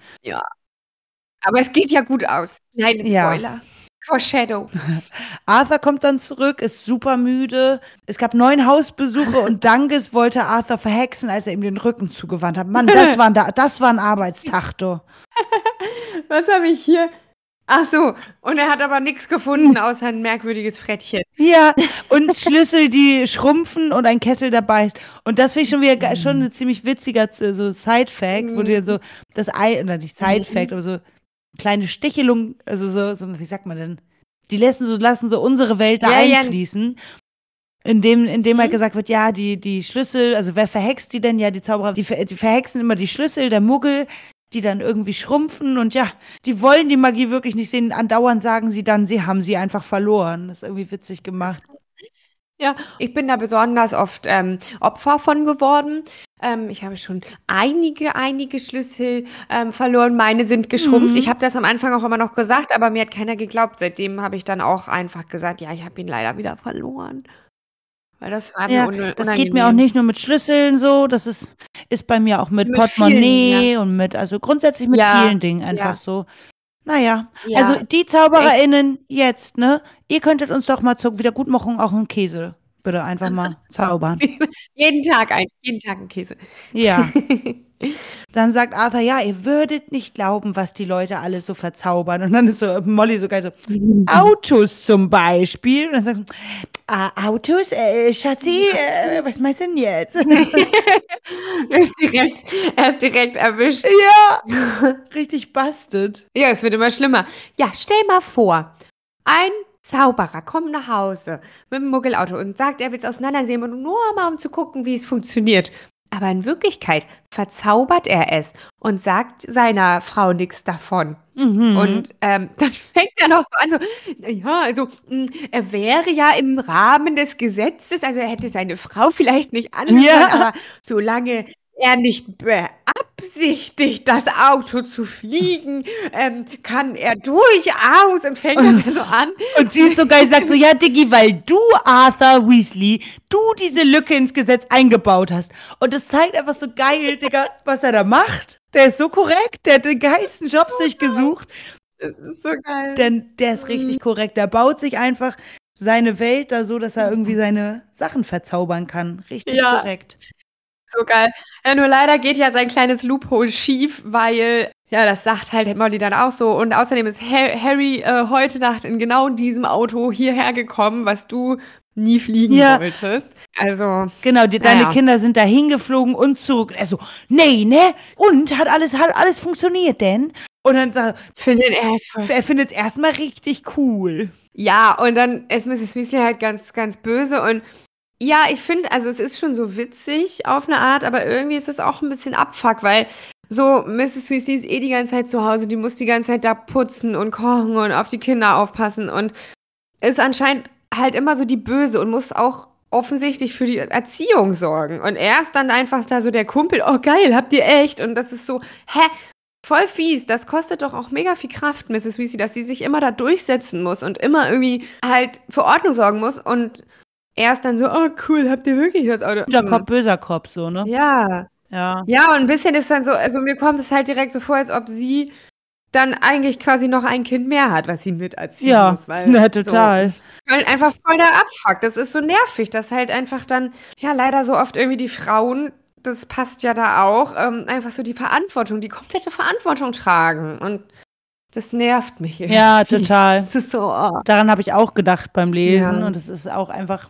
Aber es geht ja gut aus. Nein, Ja. Foreshadow. [LAUGHS] Arthur kommt dann zurück, ist super müde. Es gab neun Hausbesuche und [LAUGHS] Danges wollte Arthur verhexen, als er ihm den Rücken zugewandt hat. Mann, das war ein, Da- das war ein Arbeitstag, [LAUGHS] du. Was habe ich hier? Ach so, und er hat aber nichts gefunden, außer ein merkwürdiges Frettchen. Ja, und Schlüssel, die schrumpfen und ein Kessel dabei ist. Und das finde ich schon wieder schon ein ziemlich witziger so Side-Fact, wo dir so das Ei, oder nicht Side-Fact, aber so kleine Stichelung, also so, so, wie sagt man denn? Die lassen so, lassen so unsere Welt da Ja, ja. einfließen. Indem, indem halt Mhm. gesagt wird, ja, die, die Schlüssel, also wer verhext die denn? Ja, die Zauberer, die, die verhexen immer die Schlüssel, der Muggel, die dann irgendwie schrumpfen und ja, die wollen die Magie wirklich nicht sehen. Andauernd sagen sie dann, sie haben sie einfach verloren. Das ist irgendwie witzig gemacht. Ja, ich bin da besonders oft ähm, Opfer von geworden. Ähm, ich habe schon einige, einige Schlüssel ähm, verloren. Meine sind geschrumpft. Mhm. Ich habe das am Anfang auch immer noch gesagt, aber mir hat keiner geglaubt. Seitdem habe ich dann auch einfach gesagt, ja, ich habe ihn leider wieder verloren. Weil das war Ja, mir Das geht mir auch nicht nur mit Schlüsseln so, das ist, ist bei mir auch mit, Mit Portemonnaie vielen, und mit, also grundsätzlich mit Ja, vielen Dingen einfach ja. so. Naja, Ja, also die ZaubererInnen jetzt, ne? Ihr könntet uns doch mal zur Wiedergutmachung auch einen Käse bitte einfach mal [LAUGHS] zaubern. jeden Tag ein, jeden Tag ein Käse. Ja. [LAUGHS] Dann sagt Arthur, ja, ihr würdet nicht glauben, was die Leute alles so verzaubern. Und dann ist so Molly so geil so, [LAUGHS] Autos zum Beispiel. Und dann sagt ah, Autos, äh, Schatzi, äh, was meinst du denn jetzt? er, ist direkt, er ist direkt erwischt. ja, richtig bastet. Ja, es wird immer schlimmer. Ja, stell mal vor, ein Zauberer kommt nach Hause mit dem Muggelauto und sagt, er will es auseinandernehmen und nur mal um zu gucken, wie es funktioniert. Aber in Wirklichkeit verzaubert er es und sagt seiner Frau nichts davon. Mhm. Und ähm, [LAUGHS] dann fängt er noch so an, so, ja, also mh, er wäre ja im Rahmen des Gesetzes, also er hätte seine Frau vielleicht nicht anhören, Ja. aber solange er nicht beabsichtigt, das Auto zu fliegen, ähm, kann er durchaus und fängt dann so an. Und sie ist so geil, sagt so, ja, Diggi, weil du, Arthur Weasley, du diese Lücke ins Gesetz eingebaut hast. Und das zeigt einfach so geil, Digga, was er da macht. Der ist so korrekt, der hat den geilsten Job sich gesucht. Das ist so geil. Denn der ist richtig korrekt. Der baut sich einfach seine Welt da so, dass er irgendwie seine Sachen verzaubern kann. Richtig Ja. korrekt. So geil. Ja, nur leider geht ja sein kleines Loophole schief, weil, ja, das sagt halt Molly dann auch so. Und außerdem ist Ha- Harry äh, heute Nacht in genau diesem Auto hierher gekommen, was du nie fliegen Ja. wolltest. Also, Genau, die, deine Naja. Kinder sind da hingeflogen und zurück. Er so, nee, ne? Und hat alles, hat alles funktioniert denn? Und dann sagt er voll. er, er findet es erstmal richtig cool. Ja, und dann ist Mrs. Weasley halt ganz, ganz böse und ja, ich finde, also es ist schon so witzig auf eine Art, aber irgendwie ist es auch ein bisschen Abfuck, weil so Mrs. Weasley ist eh die ganze Zeit zu Hause, die muss die ganze Zeit da putzen und kochen und auf die Kinder aufpassen und ist anscheinend halt immer so die Böse und muss auch offensichtlich für die Erziehung sorgen. Und er ist dann einfach da so der Kumpel, oh geil, habt ihr echt? Und das ist so, hä? Voll fies. Das kostet doch auch mega viel Kraft, Mrs. Weasley, dass sie sich immer da durchsetzen muss und immer irgendwie halt für Ordnung sorgen muss. Und er ist dann so, oh cool, habt ihr wirklich das Auto? Guter Kopf, böser Kopf, so, ne? Ja. Ja. Ja, und ein bisschen ist dann so, also mir kommt es halt direkt so vor, als ob sie dann eigentlich quasi noch ein Kind mehr hat, was sie miterziehen Ja, muss. Weil [LAUGHS] ja, total. So, halt einfach voll der Abfuck. Das ist so nervig, dass halt einfach dann, ja, leider so oft irgendwie die Frauen, das passt ja da auch, ähm, einfach so die Verantwortung, die komplette Verantwortung tragen. Und das nervt mich irgendwie. Ja, total. [LAUGHS] Das ist so, oh. Daran habe ich auch gedacht beim Lesen Ja. und es ist auch einfach,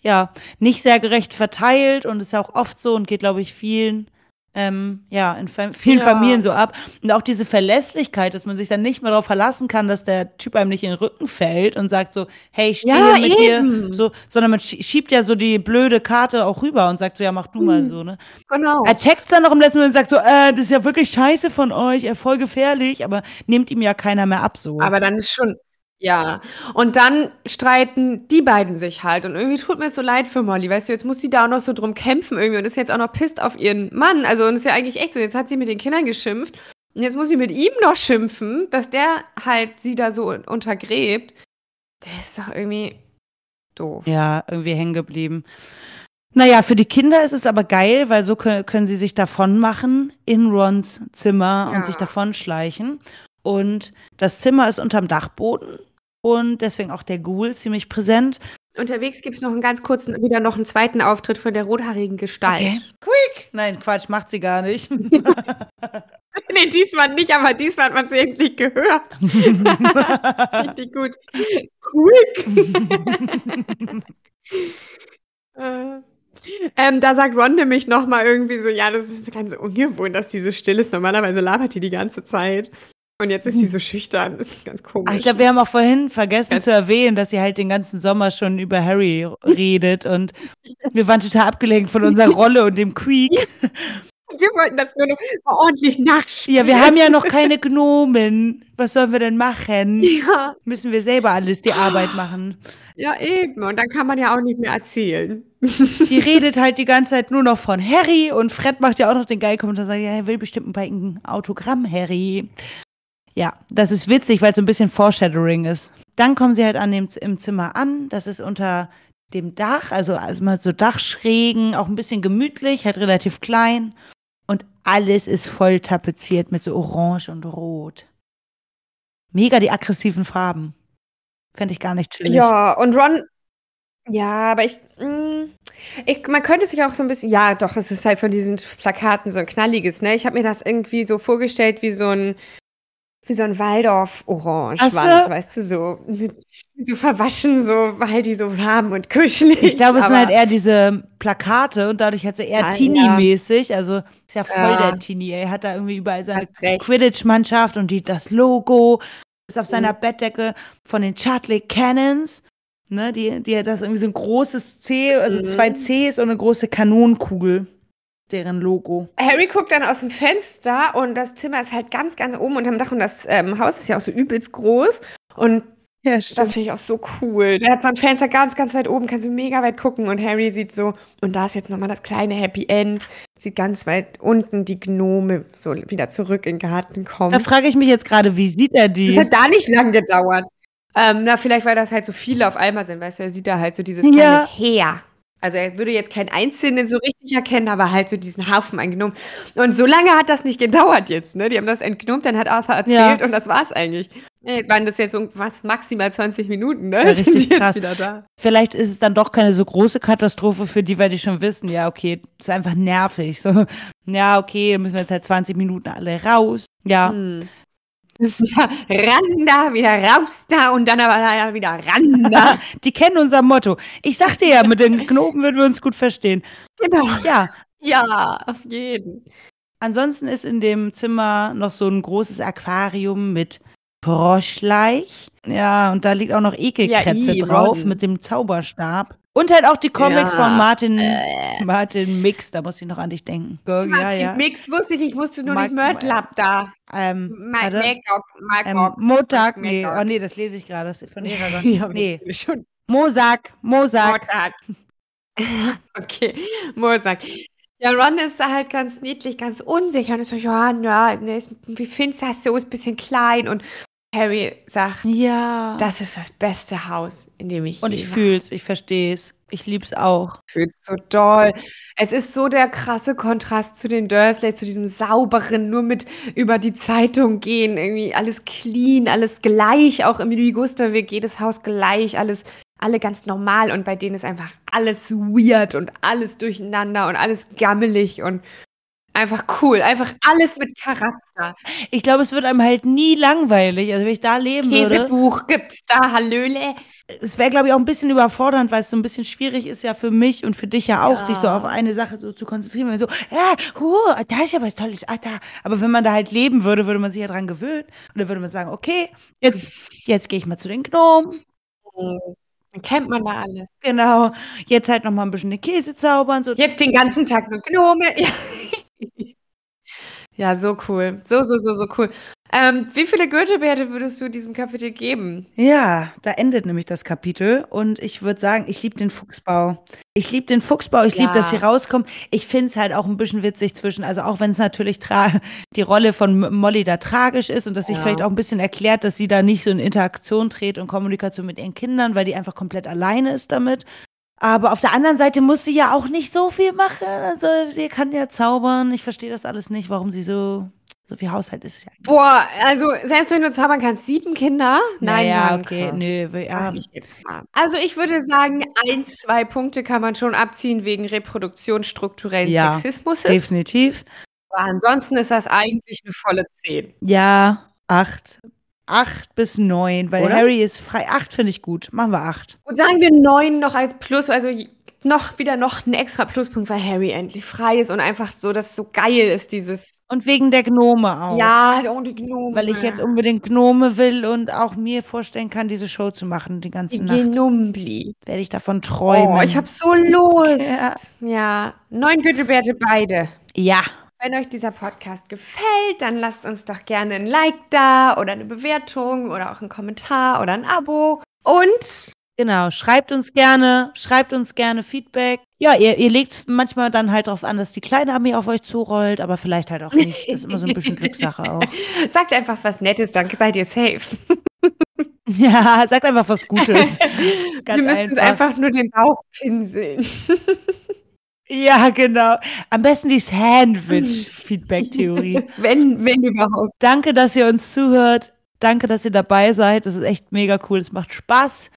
ja, nicht sehr gerecht verteilt und ist auch oft so und geht, glaube ich, vielen, ähm, ja, in Fam vielen Ja. Familien so ab. Und auch diese Verlässlichkeit, dass man sich dann nicht mehr darauf verlassen kann, dass der Typ einem nicht in den Rücken fällt und sagt so, hey, ich stehe Ja, mit eben. dir, so, sondern man schie- schiebt ja so die blöde Karte auch rüber und sagt so, ja, mach du mal Mhm. so, ne? Genau. Er checkt dann noch im letzten Moment und sagt so, äh, das ist ja wirklich scheiße von euch, äh, voll gefährlich, aber nimmt ihm ja keiner mehr ab so. Aber dann ist schon, Ja, und dann streiten die beiden sich halt. Und irgendwie tut mir es so leid für Molly, weißt du, jetzt muss sie da auch noch so drum kämpfen irgendwie und ist jetzt auch noch pisst auf ihren Mann. Also, und ist ja eigentlich echt so, jetzt hat sie mit den Kindern geschimpft und jetzt muss sie mit ihm noch schimpfen, dass der halt sie da so untergräbt. Der ist doch irgendwie doof. Ja, irgendwie hängen geblieben. Naja, für die Kinder ist es aber geil, weil so können, können sie sich davon machen in Rons Zimmer Ja. und sich davon schleichen. Und das Zimmer ist unterm Dachboden und deswegen auch der Ghoul ziemlich präsent. Unterwegs gibt es noch einen ganz kurzen, wieder noch einen zweiten Auftritt von der rothaarigen Gestalt. Okay. Quick! Nein, Quatsch, macht sie gar nicht. [LAUGHS] nee, diesmal nicht, aber diesmal hat man sie endlich gehört. [LAUGHS] Richtig gut. Quick! [LAUGHS] Äh, ähm, da sagt Ron nämlich noch mal irgendwie so, ja, das ist ganz ungewohnt, dass die so still ist. Normalerweise labert die die ganze Zeit. Und jetzt ist sie so schüchtern. Das ist ganz komisch. Ach, ich glaube, wir haben auch vorhin vergessen Ganz- zu erwähnen, dass sie halt den ganzen Sommer schon über Harry redet und wir waren total abgelenkt von unserer Rolle und dem Creek. [LAUGHS] wir wollten das nur noch ordentlich nachspielen. Ja, wir haben ja noch keine Gnomen. Was sollen wir denn machen? [LAUGHS] Ja, Müssen wir selber alles die Arbeit machen. ja, eben. Und dann kann man ja auch nicht mehr erzählen. [LAUGHS] Die redet halt die ganze Zeit nur noch von Harry und Fred macht ja auch noch den geilen Kommentar und sagt, ja, er will bestimmt ein Autogramm, Harry. Ja, das ist witzig, weil es so ein bisschen Foreshadowing ist. Dann kommen sie halt an dem, im Zimmer an. Das ist unter dem Dach, also, also mal so Dachschrägen, auch ein bisschen gemütlich, halt relativ klein. Und alles ist voll tapeziert mit so Orange und Rot. Mega die aggressiven Farben. Fände ich gar nicht chillig. Ja, und Ron. Ja, aber ich, mh, ich. Man könnte sich auch so ein bisschen. Ja, doch, es ist halt von diesen Plakaten so ein knalliges, ne? Ich habe mir das irgendwie so vorgestellt wie so ein. Wie so ein Waldorf-Orange-Wand, so. weißt du, so, mit, so verwaschen, so, weil die so warm und kuschelig. Ich glaube, es sind halt eher diese Plakate und dadurch halt so eher Ah, ja. Teenie-mäßig. Also ist ja voll Ja. der Teenie. Er hat da irgendwie überall seine. Quidditch-Mannschaft und die, das Logo ist auf Mhm. seiner Bettdecke von den Chartley Cannons. Ne, die, die hat das irgendwie so ein großes C, also Mhm. zwei Cs und eine große Kanonenkugel. Deren Logo. Harry guckt dann aus dem Fenster und das Zimmer ist halt ganz, ganz oben unterm Dach und das ähm, Haus ist ja auch so übelst groß. Und Ja, Das finde ich auch so cool. Der hat so ein Fenster ganz, ganz weit oben, kannst du mega weit gucken. Und Harry sieht so, und da ist jetzt nochmal das kleine Happy End. Sieht ganz weit unten die Gnome so wieder zurück in den Garten kommen. Da frage ich mich jetzt gerade, wie sieht er die? Das hat da nicht lang gedauert. Ähm, na, vielleicht, weil das halt so viele auf einmal sind, weißt du, er sieht da halt so dieses kleine Ja. Heer. Also er würde jetzt keinen Einzelnen so richtig erkennen, aber halt so diesen Haufen eingenommen. Und so lange hat das nicht gedauert jetzt, ne? Die haben das entgnommen, dann hat Arthur erzählt und das war's eigentlich. Waren das jetzt irgendwas maximal 20 Minuten, ne? Ja, Sind die jetzt krass. wieder da. Vielleicht ist es dann doch keine so große Katastrophe für die, weil die schon wissen, ja, okay, ist einfach nervig. So, ja, okay, müssen wir jetzt halt 20 Minuten alle raus. Ja, Hm. Ja, ran da, wieder raus da und dann aber wieder ran da. [LAUGHS] die kennen unser Motto. Ich sagte ja, mit den Knoten würden wir uns gut verstehen. genau. Ja, Ja, auf jeden. ansonsten ist in dem Zimmer noch so ein großes Aquarium mit Froschleich. Ja, und da liegt auch noch Ekelkrätze i, drauf mit dem Zauberstab. Und halt auch die Comics Ja, von Martin, äh. Martin Mix, da muss ich noch an dich denken. Ja, Martin ja. Mix wusste ich, ich wusste nur Mag- nicht Mörtlab da. Ähm, Ma warte. Magog, Ähm. Montag, nee, oh nee, das lese ich gerade, das ist von [LAUGHS] Eragon. Ja, nee, schon Mosak, Mosak. [LAUGHS] Okay, Montag. Ja, Ron ist da halt ganz niedlich, ganz unsicher und ist so, ja, ja, ne, ist, wie findest du das so, ist ein bisschen klein und Harry sagt, Ja. das ist das beste Haus, in dem ich Und ich war. fühl's, ich versteh's. Ich lieb's auch. fühlst so doll. Es ist so der krasse Kontrast zu den Dursleys, zu diesem sauberen, nur mit über die Zeitung gehen, irgendwie alles clean, alles gleich, auch im Ligusterweg, jedes Haus gleich, alles, alle ganz normal und bei denen ist einfach alles weird und alles durcheinander und alles gammelig und einfach cool, einfach alles mit Charakter. Ich glaube, es wird einem halt nie langweilig. Also, wenn ich da leben würde, Käsebuch gibt's da, Hallöle. es wäre, glaube ich, auch ein bisschen überfordernd, weil es so ein bisschen schwierig ist ja für mich und für dich ja auch, sich so Ja. auf eine Sache so zu konzentrieren. Wenn so, ja, huh, da ist ja was Tolles, ah, da. Aber wenn man da halt leben würde, würde man sich ja dran gewöhnen. Und dann würde man sagen, okay, jetzt, jetzt gehe ich mal zu den Gnomen. Dann kennt man da alles. Genau. Jetzt halt noch mal ein bisschen den Käse zaubern. So. Jetzt den ganzen Tag nur Gnome. [LAUGHS] Ja. [LAUGHS] ja, so cool. So, so, so, so cool. Ähm, wie viele Goethe-Werte würdest du diesem Kapitel geben? Ja, da endet nämlich das Kapitel und ich würde sagen, ich liebe den Fuchsbau. Ich liebe den Fuchsbau, ich liebe, dass Ja. sie rauskommen. Ich finde es halt auch ein bisschen witzig zwischen, also auch wenn es natürlich die Rolle von Molly da tragisch ist und dass sich Ja. vielleicht auch ein bisschen erklärt, dass sie da nicht so in Interaktion tritt und Kommunikation mit ihren Kindern, weil die einfach komplett alleine ist damit. Aber auf der anderen Seite muss sie ja auch nicht so viel machen. Also sie kann ja zaubern. Ich verstehe das alles nicht, warum sie so, so viel Haushalt ist. Ja, Boah, also selbst wenn du zaubern kannst, sieben Kinder? Nein, ja, danke. okay, nö, ja. Also ich würde sagen, ein, zwei Punkte kann man schon abziehen wegen Reproduktion strukturellen Ja, Sexismus. definitiv. Aber ansonsten ist das eigentlich eine volle 10. Ja, acht. Acht bis neun, weil Oder? Harry ist frei. Acht finde ich gut. Machen wir acht. Und sagen wir neun noch als Plus, also noch wieder noch ein extra Pluspunkt, weil Harry endlich frei ist und einfach so, dass es so geil ist, dieses Und wegen der Gnome auch. Ja, oh, die Gnome. Weil ich jetzt unbedingt Gnome will und auch mir vorstellen kann, diese Show zu machen die ganze die Nacht. Genumbli. Werde ich davon träumen. Oh, ich hab so Lust. Ja. Ja, neun Gütebärte beide. ja. Wenn euch dieser Podcast gefällt, dann lasst uns doch gerne ein Like da oder eine Bewertung oder auch einen Kommentar oder ein Abo. Und Genau, schreibt uns gerne, schreibt uns gerne Feedback. Ja, ihr, ihr legt manchmal dann halt darauf an, dass die kleine Armee auf euch zurollt, aber vielleicht halt auch nicht. Das ist immer so ein bisschen Glückssache [LAUGHS] auch. sagt einfach was Nettes, dann seid ihr safe. [LAUGHS] Ja, sagt einfach was Gutes. Ganz Wir müssen einfach nur den Bauch pinseln. [LAUGHS] Ja, genau. Am besten die Sandwich-Feedback-Theorie. [LAUGHS] wenn, wenn überhaupt. Danke, dass ihr uns zuhört. Danke, dass ihr dabei seid. Das ist echt mega cool. Es macht Spaß.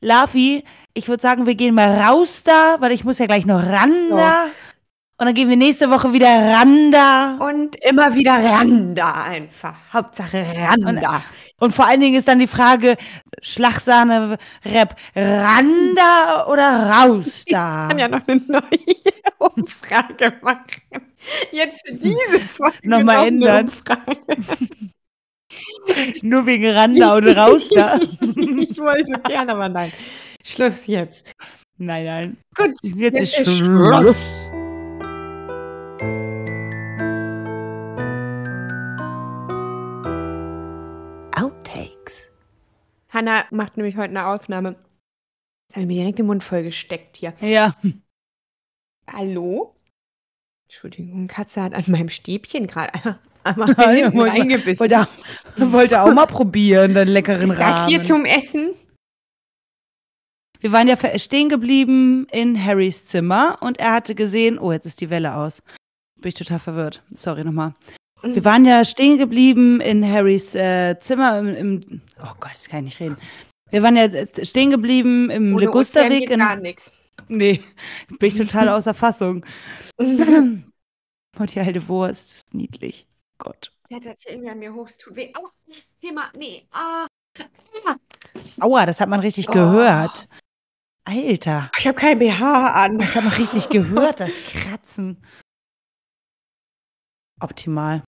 Lavi, ich würde sagen, wir gehen mal raus da, weil ich muss ja gleich noch ran da. Und dann gehen wir nächste Woche wieder ran da. Und immer wieder Randa einfach. Hauptsache Randa. Und vor allen Dingen ist dann die Frage, Schlagsahne, Rap, Randa oder raus da? Ich kann ja noch eine neue [LAUGHS] Umfrage machen. Jetzt für diese Folge Nochmal ändern. Nur wegen Randa und raus da. [LAUGHS] ich wollte gerne, aber nein. Schluss jetzt. Nein, nein. Gut, Jetzt, ist ist Schluss. Outtakes. Hanna macht nämlich heute eine Aufnahme. Da habe ich mir direkt den Mund voll gesteckt hier. Ja. Hallo? Entschuldigung, Katze hat an meinem Stäbchen gerade [LAUGHS] einmal Ja, wollte- reingebissen. Wollte, wollte auch mal probieren, den leckeren Ist das hier zum Essen? Wir waren ja stehen geblieben in Harrys Zimmer und er hatte gesehen, oh, jetzt ist die Welle aus. Bin ich total verwirrt. Sorry nochmal. Wir waren ja stehen geblieben in Harrys äh, Zimmer im, im, oh Gott, das kann ich nicht reden. Wir waren ja stehen geblieben im Legusterweg in, gar nichts. nee, [LAUGHS] bin ich total [LAUGHS] außer Fassung. Und die alte Wurst ist niedlich. Gott. Der hat das irgendwie an mir hoch, es tut weh. Aua, Hema, nee, ah. Aua, das hat man richtig Oh. gehört. Alter, Ich habe kein BH an. das hat man richtig gehört, das Kratzen. Optimal.